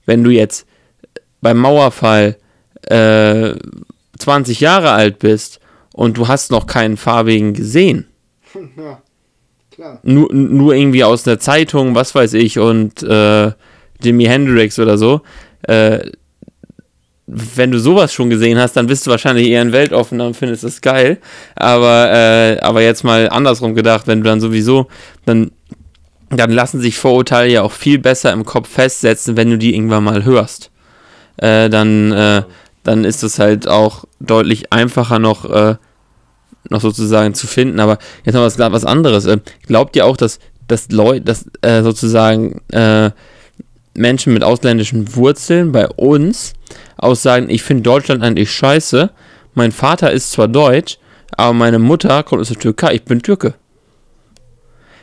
[SPEAKER 3] wenn du jetzt beim Mauerfall äh, 20 Jahre alt bist und du hast noch keinen farbigen gesehen. [LAUGHS]
[SPEAKER 1] Ja, klar.
[SPEAKER 3] Nur, nur irgendwie aus der Zeitung, was weiß ich, und äh, Jimi Hendrix oder so. Äh, wenn du sowas schon gesehen hast, dann bist du wahrscheinlich eher ein Weltoffener und findest das geil. Aber, äh, aber jetzt mal andersrum gedacht, wenn du dann sowieso, dann, dann lassen sich Vorurteile ja auch viel besser im Kopf festsetzen, wenn du die irgendwann mal hörst. Äh, dann, äh, dann ist es halt auch deutlich einfacher noch, äh, noch sozusagen zu finden. Aber jetzt noch was, was anderes. Äh, glaubt ihr auch, dass, dass Leute, dass äh, sozusagen äh, Menschen mit ausländischen Wurzeln bei uns aussagen, ich finde Deutschland eigentlich scheiße. Mein Vater ist zwar deutsch, aber meine Mutter kommt aus der Türkei, ich bin Türke.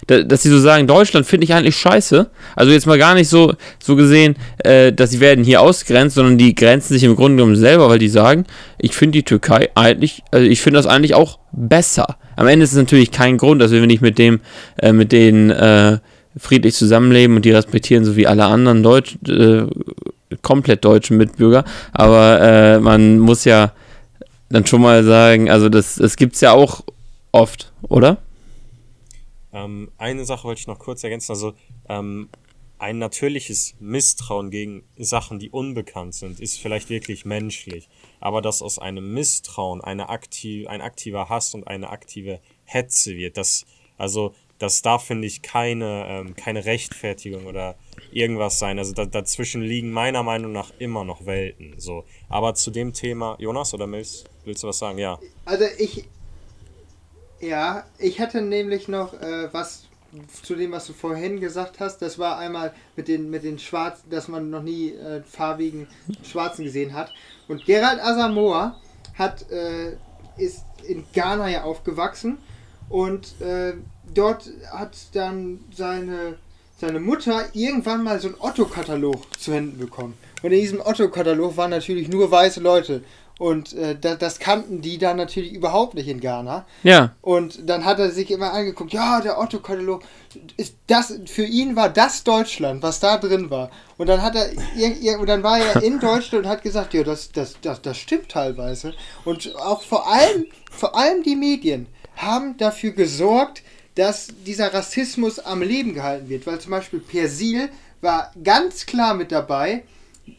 [SPEAKER 3] Da, dass sie so sagen, Deutschland finde ich eigentlich scheiße. Also jetzt mal gar nicht so, so gesehen, äh, dass sie werden hier ausgrenzt, sondern die grenzen sich im Grunde genommen selber, weil die sagen, ich finde die Türkei eigentlich, also ich finde das eigentlich auch besser. Am Ende ist es natürlich kein Grund, dass wir nicht mit dem, äh, mit denen äh, friedlich zusammenleben und die respektieren, so wie alle anderen Deutsch, äh, komplett deutschen Mitbürger. Aber äh, man muss ja dann schon mal sagen, also das, das gibt es ja auch oft, oder?
[SPEAKER 2] Ähm, eine Sache wollte ich noch kurz ergänzen. Also ähm, ein natürliches Misstrauen gegen Sachen, die unbekannt sind, ist vielleicht wirklich menschlich. Aber dass aus einem Misstrauen eine aktiv, ein aktiver Hass und eine aktive Hetze wird, das, also das darf, finde ich, keine, ähm, keine Rechtfertigung oder irgendwas sein. Also da, dazwischen liegen meiner Meinung nach immer noch Welten. So. Aber zu dem Thema, Jonas oder Mills, willst du was sagen? Ja.
[SPEAKER 1] Also ich. Ja, ich hatte nämlich noch äh, was zu dem, was du vorhin gesagt hast. Das war einmal mit den, mit den Schwarzen, dass man noch nie äh, farbigen Schwarzen gesehen hat. Und Gerald Asamoah hat, äh, ist in Ghana ja aufgewachsen und äh, dort hat dann seine, seine Mutter irgendwann mal so einen Otto-Katalog zu Händen bekommen. Und in diesem Otto-Katalog waren natürlich nur weiße Leute. Und äh, das, das, kannten die dann natürlich überhaupt nicht in Ghana.
[SPEAKER 3] Ja.
[SPEAKER 1] Und dann hat er sich immer angeguckt, ja, der Otto-Katalog, ist das, für ihn war das Deutschland, was da drin war. Und dann hat er, und dann war er in [LAUGHS] Deutschland und hat gesagt, ja, das, das, das, das stimmt teilweise. Und auch vor allem, vor allem die Medien haben dafür gesorgt, dass dieser Rassismus am Leben gehalten wird. Weil zum Beispiel Persil war ganz klar mit dabei,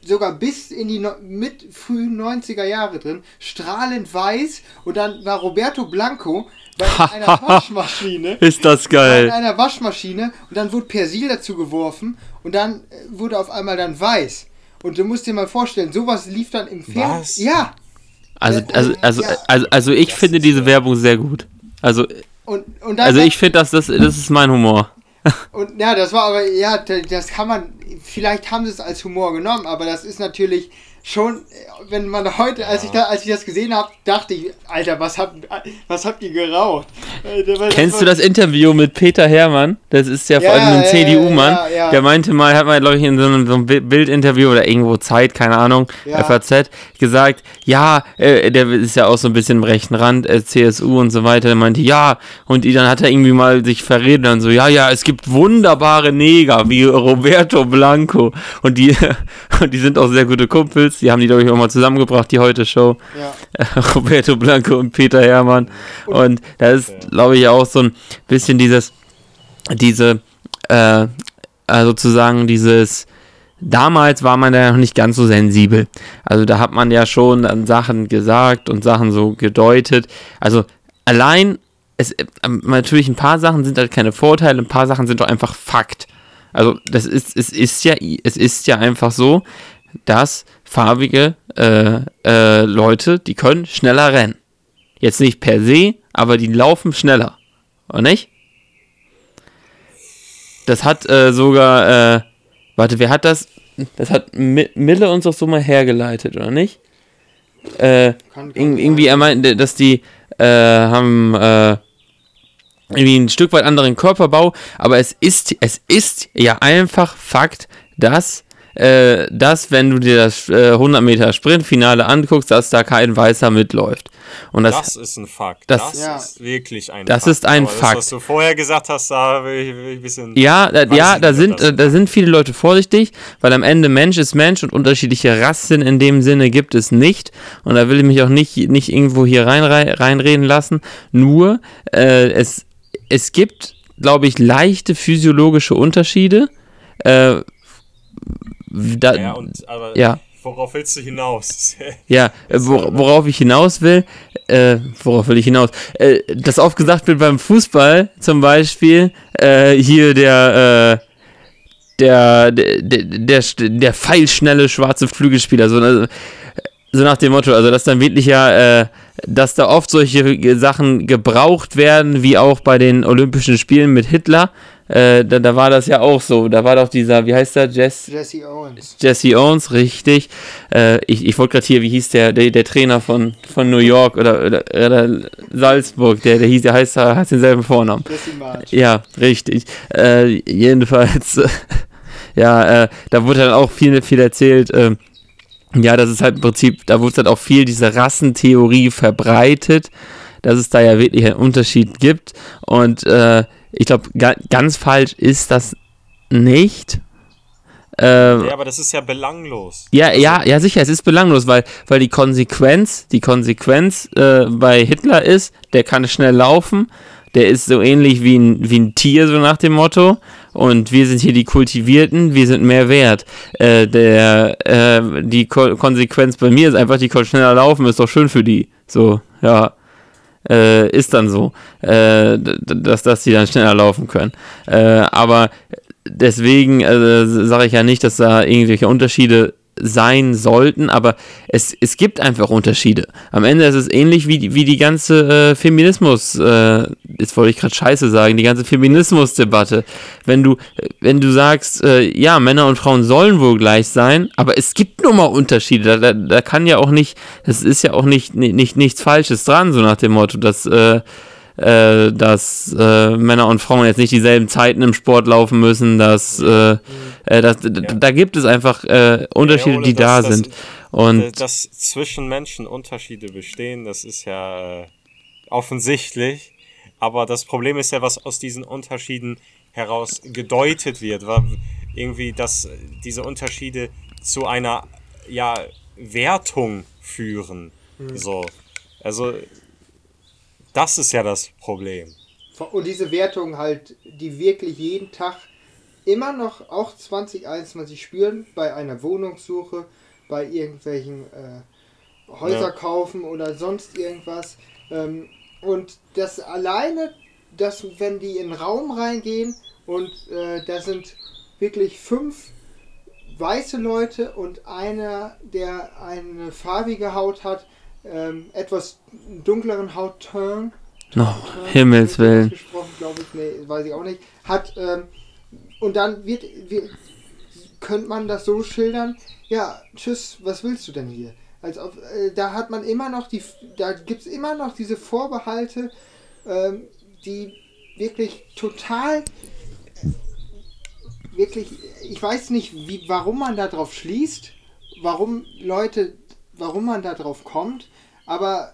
[SPEAKER 1] sogar bis in die no mit frühen 90er Jahre drin, strahlend weiß und dann war Roberto Blanco bei einer Waschmaschine.
[SPEAKER 3] Ist das geil.
[SPEAKER 1] In einer Waschmaschine und dann wurde Persil dazu geworfen und dann äh, wurde auf einmal dann weiß. Und du musst dir mal vorstellen, sowas lief dann im Fernsehen. Ja.
[SPEAKER 3] Also, also, also, also, also ich finde diese Werbung sehr gut. Also
[SPEAKER 1] und, und
[SPEAKER 3] also ich finde, das, das, das ist mein Humor. [LAUGHS]
[SPEAKER 1] Und ja, das war aber, ja, das kann man, vielleicht haben sie es als Humor genommen, aber das ist natürlich schon, wenn man heute, als ich da, als ich das gesehen habe, dachte ich, Alter, was habt, was habt ihr geraucht?
[SPEAKER 3] Kennst du das Interview mit Peter Hermann? Das ist ja vor allem ein ja, CDU-Mann. Ja, ja, der meinte mal, hat mal, glaube ich, in so einem, so einem, Bildinterview oder irgendwo Zeit, keine Ahnung, FAZ, gesagt, ja, äh, der ist ja auch so ein bisschen im rechten Rand, äh, CSU und so weiter. Der meinte, ja, und dann hat er irgendwie mal sich verredet und so, ja, ja, es gibt wunderbare Neger wie Roberto Blanco und die, [LAUGHS] und die sind auch sehr gute Kumpels. Die haben die, glaube ich, auch mal zusammengebracht, die Heute-Show. Ja. [LAUGHS] Roberto Blanco und Peter Hermann. Und, und da ist, glaube ich, auch so ein bisschen dieses, diese, äh, sozusagen dieses, damals war man ja noch nicht ganz so sensibel. Also da hat man ja schon an Sachen gesagt und Sachen so gedeutet. Also allein, es, äh, natürlich ein paar Sachen sind halt keine Vorteile, ein paar Sachen sind doch einfach Fakt. Also das ist, es ist ja, es ist ja einfach so, dass farbige äh, äh, Leute, die können schneller rennen. Jetzt nicht per se, aber die laufen schneller. Oder nicht? Das hat äh, sogar, äh, warte, wer hat das? Das hat Mille uns doch so mal hergeleitet, oder nicht? Äh, irgendwie, er meinte, dass die äh, haben äh, irgendwie ein Stück weit anderen Körperbau, aber es ist, es ist ja einfach Fakt, dass äh, dass, wenn du dir das äh, 100 Meter Sprintfinale anguckst, dass da kein Weißer mitläuft. Und das,
[SPEAKER 2] Das ist ein Fakt.
[SPEAKER 3] das-
[SPEAKER 2] Das,
[SPEAKER 1] Ja.
[SPEAKER 2] ist wirklich ein
[SPEAKER 3] Das
[SPEAKER 2] Fakt.
[SPEAKER 3] ist ein
[SPEAKER 2] Aber
[SPEAKER 3] Fakt.
[SPEAKER 2] Das, was du vorher gesagt hast, da will ich, will ich ein bisschen.
[SPEAKER 3] Ja, da, ja, da sind,
[SPEAKER 2] das-
[SPEAKER 3] äh, da sind viele Leute vorsichtig, weil am Ende Mensch ist Mensch und unterschiedliche Rassen in dem Sinne gibt es nicht. Und da will ich mich auch nicht, nicht irgendwo hier rein, rein, reinreden lassen. Nur, äh, es, es gibt, glaube ich, leichte physiologische Unterschiede. Äh, da,
[SPEAKER 2] Ja, und, aber
[SPEAKER 3] Ja.
[SPEAKER 2] worauf willst du hinaus? [LAUGHS]
[SPEAKER 3] Ja, äh, wor worauf ich hinaus will, äh, worauf will ich hinaus? Äh, dass oft gesagt wird beim Fußball zum Beispiel, äh, hier der, äh, der, der, der, der, der pfeilschnelle schwarze Flügelspieler, so, äh, so nach dem Motto, also dass dann wirklich ja, äh, dass da oft solche Sachen gebraucht werden, wie auch bei den Olympischen Spielen mit Hitler. Äh, da, da war das ja auch so. Da war doch dieser, wie heißt der, Jess,
[SPEAKER 1] Jesse Owens.
[SPEAKER 3] Jesse Owens, richtig. Äh, ich ich wollte gerade hier, wie hieß der, der, der Trainer von, von New York oder, oder, oder Salzburg, der, der hieß, der heißt, hat denselben Vornamen.
[SPEAKER 1] Jesse March.
[SPEAKER 3] Ja, richtig. Äh, jedenfalls, [LAUGHS] ja, äh, da wurde dann auch viel, viel erzählt. ähm, ja, das ist halt im Prinzip, da wurde halt auch viel diese Rassentheorie verbreitet, dass es da ja wirklich einen Unterschied gibt. Und äh, ich glaube, ga, ganz falsch ist das nicht. Äh,
[SPEAKER 2] ja, aber das ist ja belanglos.
[SPEAKER 3] ja, ja, ja, sicher, es ist belanglos, weil, weil die Konsequenz, die Konsequenz äh, bei Hitler ist, der kann schnell laufen, der ist so ähnlich wie ein, wie ein Tier, so nach dem Motto. Und wir sind hier die Kultivierten, wir sind mehr wert. Äh, der, äh, die Ko Konsequenz bei mir ist einfach, die können schneller laufen, ist doch schön für die. So, ja. Äh, ist dann so, äh, dass, dass die dann schneller laufen können. Äh, aber deswegen äh, sage ich ja nicht, dass da irgendwelche Unterschiede sein sollten, aber es, es gibt einfach Unterschiede. Am Ende ist es ähnlich wie, die- wie die ganze äh, Feminismus, äh, jetzt wollte ich gerade Scheiße sagen, die ganze Feminismusdebatte. Wenn du, wenn du sagst, äh, ja, Männer und Frauen sollen wohl gleich sein, aber es gibt nun mal Unterschiede. Da, da, da kann ja auch nicht, das ist ja auch nicht, nicht, nicht nichts Falsches dran, so nach dem Motto, dass äh, dass äh, Männer und Frauen jetzt nicht dieselben Zeiten im Sport laufen müssen, dass, äh, äh, dass da, da gibt es einfach äh, Unterschiede,
[SPEAKER 2] Ole,
[SPEAKER 3] die
[SPEAKER 2] das-
[SPEAKER 3] da
[SPEAKER 2] das-
[SPEAKER 3] sind. Und
[SPEAKER 2] dass zwischen Menschen Unterschiede bestehen, das ist ja äh, offensichtlich. Aber das Problem ist ja, was aus diesen Unterschieden heraus gedeutet wird. War irgendwie, dass diese Unterschiede zu einer ja, Wertung führen. So. Also, das ist ja das Problem.
[SPEAKER 1] Und diese Wertung halt, die wirklich jeden Tag immer noch, auch 2021 spüren, bei einer Wohnungssuche, bei irgendwelchen äh, Häuserkaufen oder sonst irgendwas. Ähm, und das alleine, dass wenn die in den Raum reingehen und äh, da sind wirklich fünf weiße Leute und einer, der eine farbige Haut hat, ähm, etwas dunkleren Hautton,
[SPEAKER 3] oh, Himmels Willen.
[SPEAKER 1] gesprochen, glaube ich, nee, weiß ich auch nicht, hat, ähm, und dann wird, wird, könnte man das so schildern, ja, tschüss, was willst du denn hier? Als ob, äh, da hat man immer noch die, da gibt es immer noch diese Vorbehalte, ähm, die wirklich total, wirklich, ich weiß nicht, wie, warum man da drauf schließt, warum Leute, warum man da drauf kommt, aber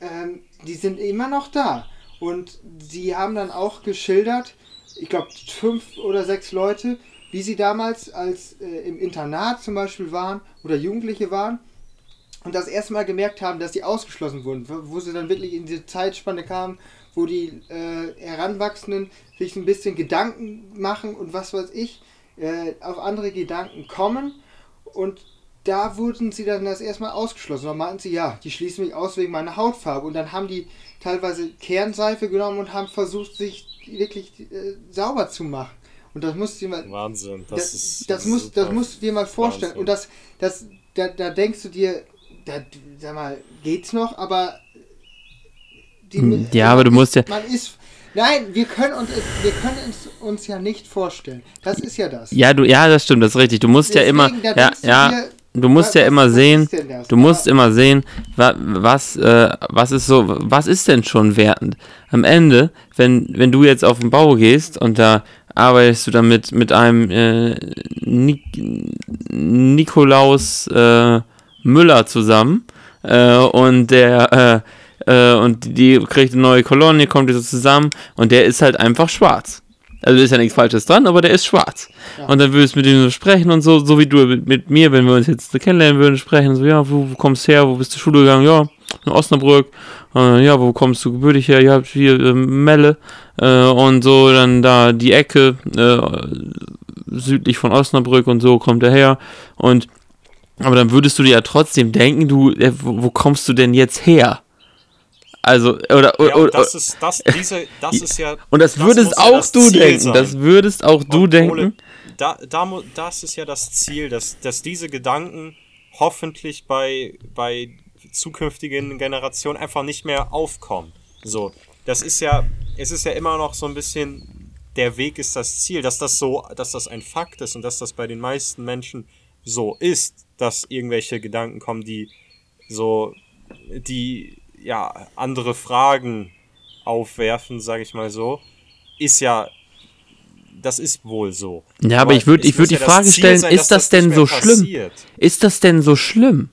[SPEAKER 1] ähm, die sind immer noch da. Und sie haben dann auch geschildert, ich glaube fünf oder sechs Leute, wie sie damals als äh, im Internat zum Beispiel waren oder Jugendliche waren und das erste Mal gemerkt haben, dass sie ausgeschlossen wurden, wo sie dann wirklich in diese Zeitspanne kamen, wo die äh, Heranwachsenden sich ein bisschen Gedanken machen und was weiß ich, äh, auf andere Gedanken kommen und da wurden sie dann das erstmal ausgeschlossen. Dann meinten sie, ja, die schließen mich aus wegen meiner Hautfarbe. Und dann haben die teilweise Kernseife genommen und haben versucht, sich wirklich äh, sauber zu machen. Und das musst du dir mal,
[SPEAKER 2] Wahnsinn. Das,
[SPEAKER 1] das,
[SPEAKER 2] ist,
[SPEAKER 1] das,
[SPEAKER 2] ist
[SPEAKER 1] musst, das musst du dir mal vorstellen.
[SPEAKER 2] Wahnsinn.
[SPEAKER 1] Und das, das, da, da denkst du dir, da, sag mal, geht's noch, aber die,
[SPEAKER 3] Hm, Ja, aber du musst ja-
[SPEAKER 1] Man ist. Nein, wir können uns, wir können es uns ja nicht vorstellen. Das ist ja das.
[SPEAKER 3] Ja, du, ja, das stimmt, das ist richtig. Du musst ja
[SPEAKER 1] Deswegen,
[SPEAKER 3] immer,
[SPEAKER 1] da
[SPEAKER 3] ja,
[SPEAKER 1] denkst du
[SPEAKER 3] ja,
[SPEAKER 1] dir,
[SPEAKER 3] du musst ja immer sehen, du musst immer sehen, wa, was, äh, was ist so, was ist denn schon wertend? Am Ende, wenn, wenn du jetzt auf den Bau gehst und da arbeitest du dann mit, mit einem äh, Nik Nikolaus äh, Müller zusammen äh, und der äh, äh, und die kriegt eine neue Kolonie, kommt die so zusammen und der ist halt einfach schwarz. Also ist ja nichts Falsches dran, aber der ist schwarz.
[SPEAKER 1] Ja.
[SPEAKER 3] Und dann würdest du mit ihm so sprechen und so, so wie du mit, mit mir, wenn wir uns jetzt kennenlernen würden, sprechen, so, ja, wo, wo kommst du her, wo bist du Schule gegangen, ja, in Osnabrück, äh, ja, wo kommst du gebürtig her, ja, hier, äh, Melle, äh, und so, dann da die Ecke, äh, südlich von Osnabrück und so kommt er her, und, aber dann würdest du dir ja trotzdem denken, du, äh, wo, wo kommst du denn jetzt her? Also, oder,
[SPEAKER 2] Ja,
[SPEAKER 3] oder,
[SPEAKER 2] das ist, das, diese, das [LAUGHS] ist ja.
[SPEAKER 3] und das würdest
[SPEAKER 2] ja
[SPEAKER 3] auch
[SPEAKER 2] das
[SPEAKER 3] du
[SPEAKER 2] Ziel
[SPEAKER 3] denken,
[SPEAKER 2] sein.
[SPEAKER 3] das würdest auch du
[SPEAKER 2] Und
[SPEAKER 3] denken.
[SPEAKER 2] Ole, da, da, das ist ja das Ziel, dass, dass diese Gedanken hoffentlich bei, bei zukünftigen Generationen einfach nicht mehr aufkommen. So, das ist ja, es ist ja immer noch so ein bisschen, der Weg ist das Ziel, dass das so, dass das ein Fakt ist und dass das bei den meisten Menschen so ist, dass irgendwelche Gedanken kommen, die so, die ja andere Fragen aufwerfen, sage ich mal so, ist ja das ist wohl so.
[SPEAKER 3] Ja, aber ich würd-
[SPEAKER 2] es
[SPEAKER 3] ich würd die
[SPEAKER 2] das
[SPEAKER 3] Frage stellen,
[SPEAKER 2] sein,
[SPEAKER 3] ist
[SPEAKER 2] dass
[SPEAKER 3] das denn so schlimm?
[SPEAKER 2] passiert.
[SPEAKER 3] Ist das denn so schlimm?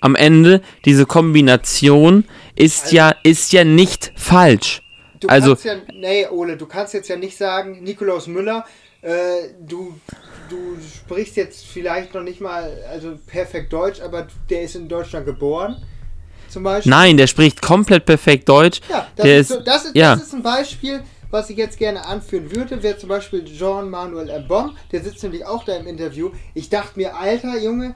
[SPEAKER 3] Am Ende, diese Kombination ist ja, ist ja nicht falsch.
[SPEAKER 1] Du
[SPEAKER 3] Also,
[SPEAKER 1] kannst ja, nee, Ole, du kannst jetzt ja nicht sagen, Nikolaus Müller, äh, du, du sprichst jetzt vielleicht noch nicht mal also perfekt Deutsch, aber der ist in Deutschland geboren, zum Beispiel.
[SPEAKER 3] nein, der spricht komplett perfekt Deutsch.
[SPEAKER 1] Ja, das,
[SPEAKER 3] der
[SPEAKER 1] ist, so, das, ist,
[SPEAKER 3] ja.
[SPEAKER 1] das ist ein Beispiel, was ich jetzt gerne anführen würde, wäre zum Beispiel Jean-Manuel Mbom, der sitzt nämlich auch da im Interview. Ich dachte mir, alter Junge,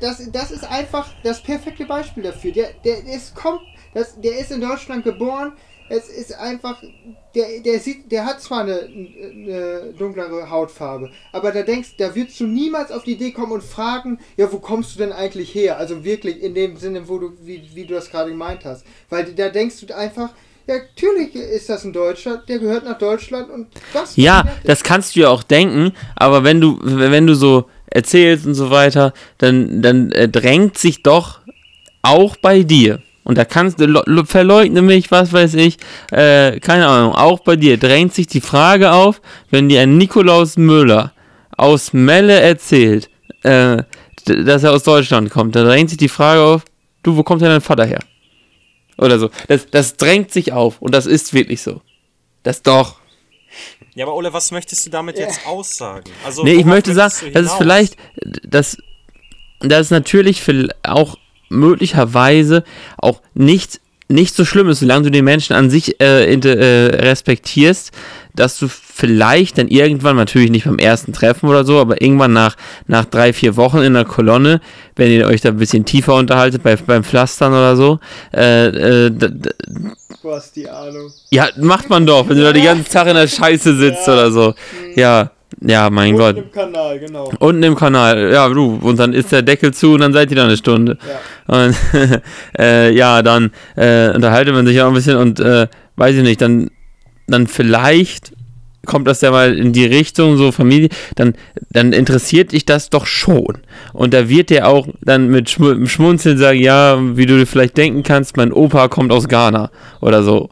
[SPEAKER 1] das, das ist einfach das perfekte Beispiel dafür. Der, der ist kommt, das, der ist in Deutschland geboren. Es ist einfach, der, der sieht, der hat zwar eine, eine dunklere Hautfarbe, aber da denkst, da würdest du niemals auf die Idee kommen und fragen, ja, wo kommst du denn eigentlich her? Also wirklich in dem Sinne, wo du, wie, wie du das gerade gemeint hast. Weil da denkst du einfach, ja, natürlich ist das ein Deutscher, der gehört nach Deutschland und das.
[SPEAKER 3] Ja, das kannst du ja auch denken, aber wenn du, wenn du so erzählst und so weiter, dann, dann äh, drängt sich doch auch bei dir, und da kannst du, verleugne mich, was weiß ich, äh, keine Ahnung, auch bei dir drängt sich die Frage auf, wenn dir ein Nikolaus Müller aus Melle erzählt, äh, dass er aus Deutschland kommt, da drängt sich die Frage auf, du, wo kommt denn dein Vater her? Oder so. Das, das drängt sich auf und das ist wirklich so. Das doch.
[SPEAKER 2] Ja, aber Ole, was möchtest du damit jetzt aussagen? Also,
[SPEAKER 3] Nee, ich möchte sagen, das ist vielleicht, das, das ist natürlich auch möglicherweise auch nicht, nicht so schlimm ist, solange du den Menschen an sich äh, äh, respektierst, dass du vielleicht dann irgendwann, natürlich nicht beim ersten Treffen oder so, aber irgendwann nach, nach drei, vier Wochen in der Kolonne, wenn ihr euch da ein bisschen tiefer unterhaltet, bei, beim Pflastern oder so, äh, äh,
[SPEAKER 1] Du hast die Ahnung.
[SPEAKER 3] ja, macht man doch, wenn du da die ganze Zeit in der Scheiße sitzt
[SPEAKER 1] Ja.
[SPEAKER 3] oder so. Ja, ja, mein Gott.
[SPEAKER 1] im Kanal, genau.
[SPEAKER 3] Unten im Kanal, ja, du, und dann ist der Deckel zu und dann seid ihr da eine Stunde.
[SPEAKER 1] Ja.
[SPEAKER 3] Und [LAUGHS] äh, ja, dann äh, unterhaltet man sich auch ein bisschen und äh, weiß ich nicht, dann, dann vielleicht kommt das ja mal in die Richtung, so Familie, dann, dann interessiert dich das doch schon. Und da wird der auch dann mit Schmunzeln sagen, ja, wie du dir vielleicht denken kannst, mein Opa kommt aus Ghana oder so.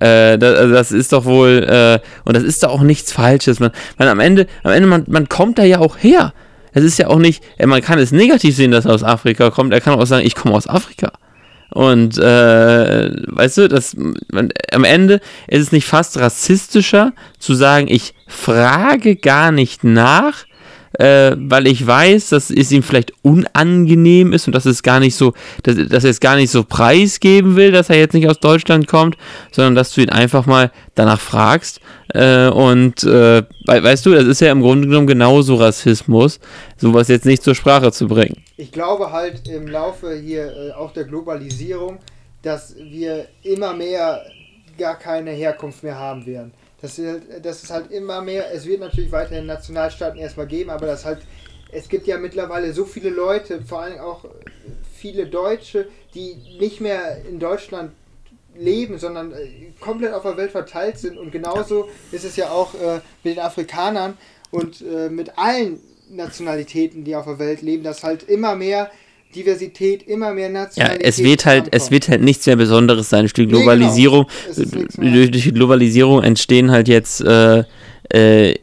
[SPEAKER 3] Äh, das, also das ist doch wohl, äh, und das ist doch auch nichts Falsches. Man, man am Ende, am Ende, man, man kommt da ja auch her. Es ist ja auch nicht, äh, man kann es negativ sehen, dass er aus Afrika kommt. Er kann auch sagen, ich komme aus Afrika. Und äh, weißt du, das, man, am Ende ist es nicht fast rassistischer zu sagen, ich frage gar nicht nach, äh, weil ich weiß, dass es ihm vielleicht unangenehm ist und dass es gar nicht so, dass, dass er es gar nicht so preisgeben will, dass er jetzt nicht aus Deutschland kommt, sondern dass du ihn einfach mal danach fragst. Äh, und äh, we weißt du, das ist ja im Grunde genommen genauso Rassismus, sowas jetzt nicht zur Sprache zu bringen.
[SPEAKER 1] Ich glaube halt im Laufe hier äh, auch der Globalisierung, dass wir immer mehr gar keine Herkunft mehr haben werden. Das ist, halt- das ist halt immer mehr, es wird natürlich weiterhin Nationalstaaten erstmal geben, aber das halt, es gibt ja mittlerweile so viele Leute, vor allem auch viele Deutsche, die nicht mehr in Deutschland leben, sondern äh, komplett auf der Welt verteilt sind. Und genauso ist es ja auch äh, mit den Afrikanern und äh, mit allen Nationalitäten, die auf der Welt leben, dass halt immer mehr Diversität, immer mehr
[SPEAKER 3] Ja,
[SPEAKER 1] Nationalität.
[SPEAKER 3] es wird halt, es wird halt nichts mehr Besonderes sein. Durch die
[SPEAKER 1] genau.
[SPEAKER 3] Globalisierung,
[SPEAKER 1] nichts mehr.
[SPEAKER 3] durch, durch die Globalisierung entstehen halt jetzt äh, äh,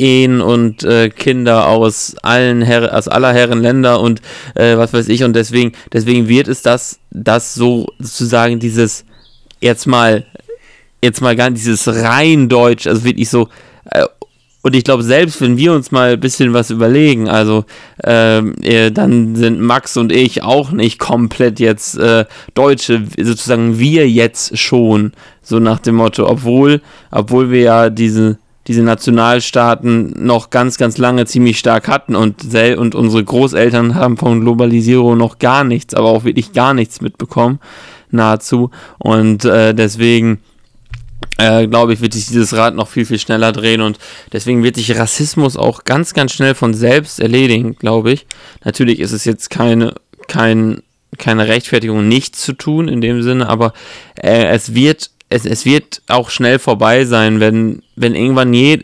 [SPEAKER 3] Ehen und äh, Kinder aus allen Her aus aller Herren Länder und äh, was weiß ich und deswegen deswegen wird es das das so sozusagen dieses jetzt mal jetzt mal gar nicht dieses rein Deutsch also wirklich so äh, und ich glaube, selbst wenn wir uns mal ein bisschen was überlegen, also ähm, äh, dann sind Max und ich auch nicht komplett jetzt äh, Deutsche, sozusagen wir jetzt schon, so nach dem Motto, obwohl, obwohl wir ja diese, diese Nationalstaaten noch ganz, ganz lange ziemlich stark hatten und, und unsere Großeltern haben von Globalisierung noch gar nichts, aber auch wirklich gar nichts mitbekommen, nahezu. Und äh, deswegen äh, glaube ich, wird sich dieses Rad noch viel, viel schneller drehen und deswegen wird sich Rassismus auch ganz, ganz schnell von selbst erledigen, glaube ich. Natürlich ist es jetzt keine, kein, keine Rechtfertigung, nichts zu tun in dem Sinne, aber äh, es wird es, es wird auch schnell vorbei sein, wenn, wenn irgendwann je,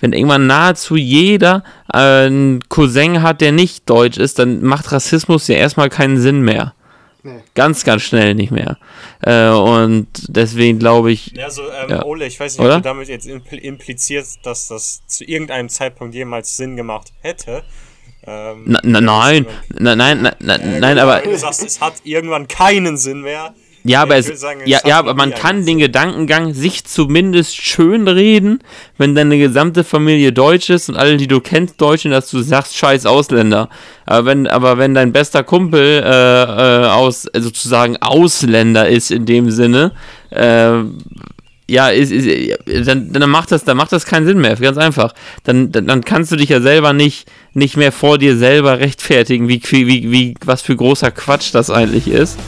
[SPEAKER 3] wenn irgendwann nahezu jeder äh, einen Cousin hat, der nicht deutsch ist, dann macht Rassismus ja erstmal keinen Sinn mehr. Nee. Ganz, ganz schnell nicht mehr. Äh, und deswegen glaube ich.
[SPEAKER 2] Ja, so, ähm, ja. Ole, ich weiß nicht, Oder? ob du damit jetzt implizierst, dass das zu irgendeinem Zeitpunkt jemals Sinn gemacht hätte.
[SPEAKER 3] Ähm, na, na, nein, na, nein, na, na, äh, nein, aber.
[SPEAKER 2] Du sagst, es hat irgendwann keinen Sinn mehr.
[SPEAKER 3] Ja, aber, es, sagen, ja, ja, aber man kann den Gedankengang sich zumindest schön reden, wenn deine gesamte Familie deutsch ist und alle, die du kennst, deutsch sind, dass du sagst, scheiß Ausländer. Aber wenn, aber wenn dein bester Kumpel äh, äh, aus, sozusagen Ausländer ist in dem Sinne, äh, ja, ist, ist, dann, dann, macht das, dann macht das keinen Sinn mehr, ganz einfach. Dann, dann, dann kannst du dich ja selber nicht, nicht mehr vor dir selber rechtfertigen, wie, wie, wie, was für großer Quatsch das eigentlich ist.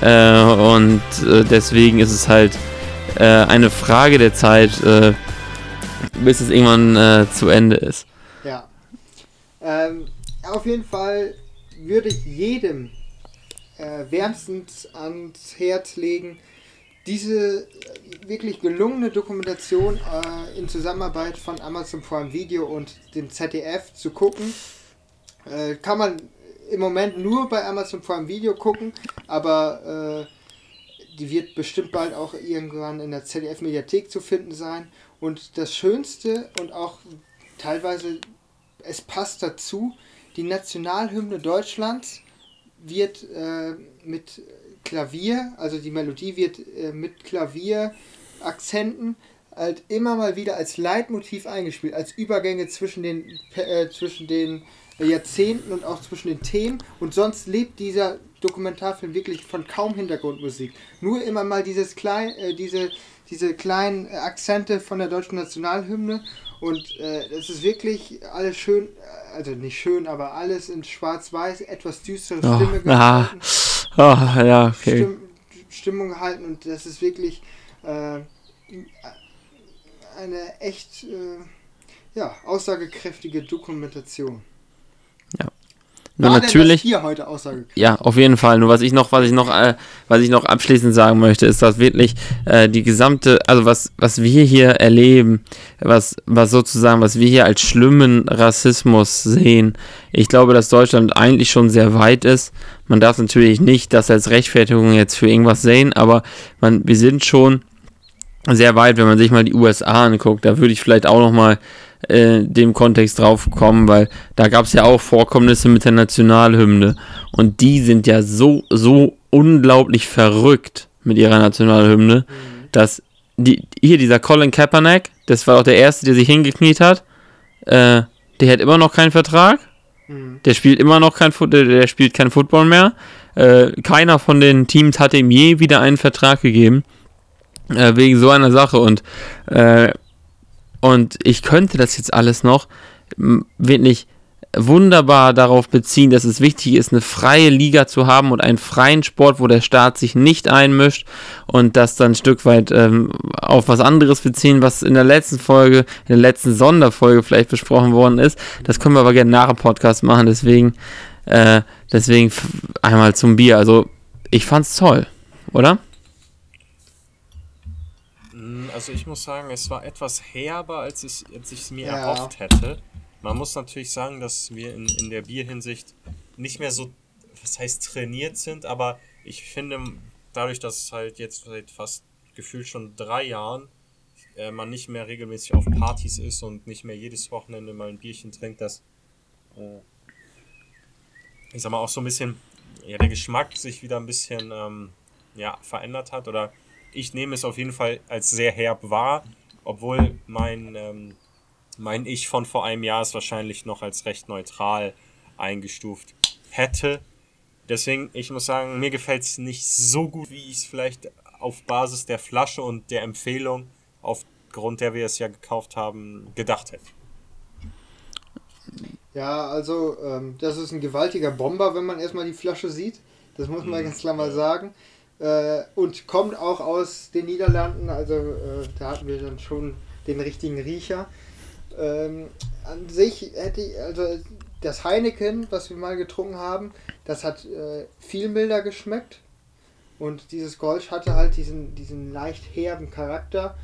[SPEAKER 3] Äh, und äh, deswegen ist es halt äh, eine Frage der Zeit, äh, bis es irgendwann äh, zu Ende ist.
[SPEAKER 1] Ja. Ähm, auf jeden Fall würde ich jedem äh, wärmstens ans Herz legen, diese wirklich gelungene Dokumentation in Zusammenarbeit von Amazon Prime Video und dem ZDF zu gucken. kann man im Moment nur bei Amazon Prime Video gucken, aber äh, die wird bestimmt bald auch irgendwann in der ZDF-Mediathek zu finden sein. Und das Schönste und auch teilweise, es passt dazu, die Nationalhymne Deutschlands wird äh, mit Klavier, also die Melodie wird äh, mit Klavier-Akzenten halt immer mal wieder als Leitmotiv eingespielt, als Übergänge zwischen den, äh, zwischen den Jahrzehnten und auch zwischen den Themen. Und sonst lebt dieser Dokumentarfilm wirklich von kaum Hintergrundmusik. Nur immer mal dieses klein, äh, diese, diese kleinen äh, Akzente von der deutschen Nationalhymne. Und äh, es ist wirklich alles schön, äh, also nicht schön, aber alles in schwarz-weiß, etwas düstere oh, Stimme
[SPEAKER 3] gehalten. Ah. Oh, ja, okay. Stimm,
[SPEAKER 1] Stimmung gehalten und das ist wirklich äh, eine echt äh, ja, aussagekräftige Dokumentation.
[SPEAKER 3] Nur War natürlich. Hier heute Ja, auf jeden Fall. Nur was ich noch, was ich noch, äh, was ich noch abschließend sagen möchte, ist, dass wirklich äh, die gesamte, also was, was wir hier erleben, was, was sozusagen, was wir hier als schlimmen Rassismus sehen, ich glaube, dass Deutschland eigentlich schon sehr weit ist. Man darf natürlich nicht das als Rechtfertigung jetzt für irgendwas sehen, aber man, wir sind schon sehr weit, wenn man sich mal die USA anguckt. Da würde ich vielleicht auch noch mal äh, dem Kontext drauf kommen, weil da gab es ja auch Vorkommnisse mit der Nationalhymne und die sind ja so, so unglaublich verrückt mit ihrer Nationalhymne, mhm. dass die, hier dieser Colin Kaepernick, das war auch der Erste, der sich hingekniet hat, äh, der hat immer noch keinen Vertrag, mhm. der spielt immer noch kein, der, der spielt kein Football mehr, äh, keiner von den Teams hat ihm je wieder einen Vertrag gegeben, äh, wegen so einer Sache und äh, und ich könnte das jetzt alles noch wirklich wunderbar darauf beziehen, dass es wichtig ist, eine freie Liga zu haben und einen freien Sport, wo der Staat sich nicht einmischt und das dann ein Stück weit ähm, auf was anderes beziehen, was in der letzten Folge, in der letzten Sonderfolge vielleicht besprochen worden ist. Das können wir aber gerne nach dem Podcast machen, deswegen, äh, deswegen einmal zum Bier. Also ich fand's toll, oder?
[SPEAKER 2] Also ich muss sagen, es war etwas herber, als ich es mir ja. erhofft hätte. Man muss natürlich sagen, dass wir in, in der Bierhinsicht nicht mehr so, was heißt trainiert sind, aber ich finde, dadurch, dass es halt jetzt seit fast gefühlt schon drei Jahren äh, man nicht mehr regelmäßig auf Partys ist und nicht mehr jedes Wochenende mal ein Bierchen trinkt, dass äh, ich sag mal auch so ein bisschen ja, der Geschmack sich wieder ein bisschen ähm, ja, verändert hat oder ich nehme es auf jeden Fall als sehr herb wahr, obwohl mein, ähm, mein Ich von vor einem Jahr es wahrscheinlich noch als recht neutral eingestuft hätte. Deswegen, ich muss sagen, mir gefällt es nicht so gut, wie ich es vielleicht auf Basis der Flasche und der Empfehlung, aufgrund der wir es ja gekauft haben, gedacht hätte.
[SPEAKER 1] Ja, also ähm, das ist ein gewaltiger Bomber, wenn man erstmal die Flasche sieht. Das muss man mhm. ganz klar mal sagen. Äh, und kommt auch aus den Niederlanden, also äh, da hatten wir dann schon den richtigen Riecher. Ähm, an sich hätte ich, also das Heineken, was wir mal getrunken haben, das hat äh, viel milder geschmeckt. Und dieses Golsch hatte halt diesen, diesen leicht herben Charakter.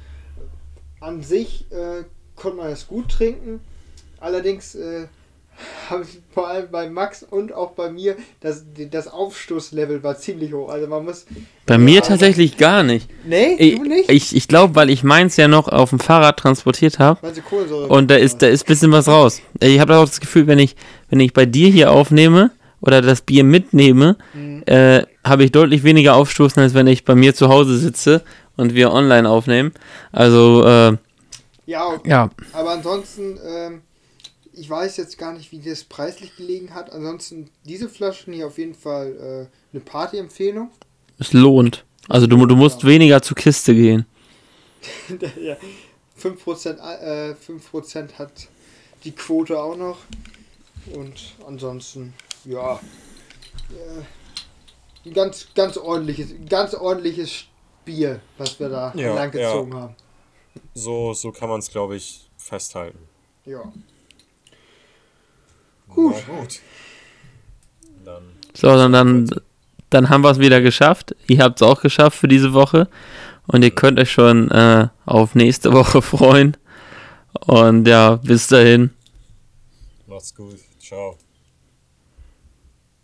[SPEAKER 1] An sich äh, konnte man es gut trinken. Allerdings äh, habe ich vor allem bei Max und auch bei mir, das, das Aufstoßlevel war ziemlich hoch. Also man muss.
[SPEAKER 3] Bei mir tatsächlich gar nicht. Nee, ich, du nicht? Ich, ich glaube, weil ich meins ja noch auf dem Fahrrad transportiert habe. Und da ist, da ist ein bisschen was raus. Ich habe auch das Gefühl, wenn ich, wenn ich bei dir hier aufnehme oder das Bier mitnehme, mhm. äh, habe ich deutlich weniger Aufstoßen, als wenn ich bei mir zu Hause sitze und wir online aufnehmen. Also, äh,
[SPEAKER 1] ja, okay. ja. Aber ansonsten, ähm, ich weiß jetzt gar nicht, wie das preislich gelegen hat. Ansonsten, diese Flaschen hier auf jeden Fall äh, eine Party-Empfehlung.
[SPEAKER 3] Es lohnt. Also du, du musst ja. weniger zur Kiste gehen. [LAUGHS]
[SPEAKER 1] ja. 5%, äh, 5% hat die Quote auch noch. Und ansonsten, ja, äh, ein ganz, ganz ordentliches, ganz ordentliches Bier, was wir da ja, langgezogen ja. haben.
[SPEAKER 2] So, so kann man es, glaube ich, festhalten.
[SPEAKER 1] Ja.
[SPEAKER 3] Gut. gut. Dann so, dann, dann, dann haben wir es wieder geschafft. Ihr habt es auch geschafft für diese Woche. Und ihr könnt euch schon äh, auf nächste Woche [LAUGHS] freuen. Und ja, bis dahin.
[SPEAKER 2] Macht's gut. Ciao.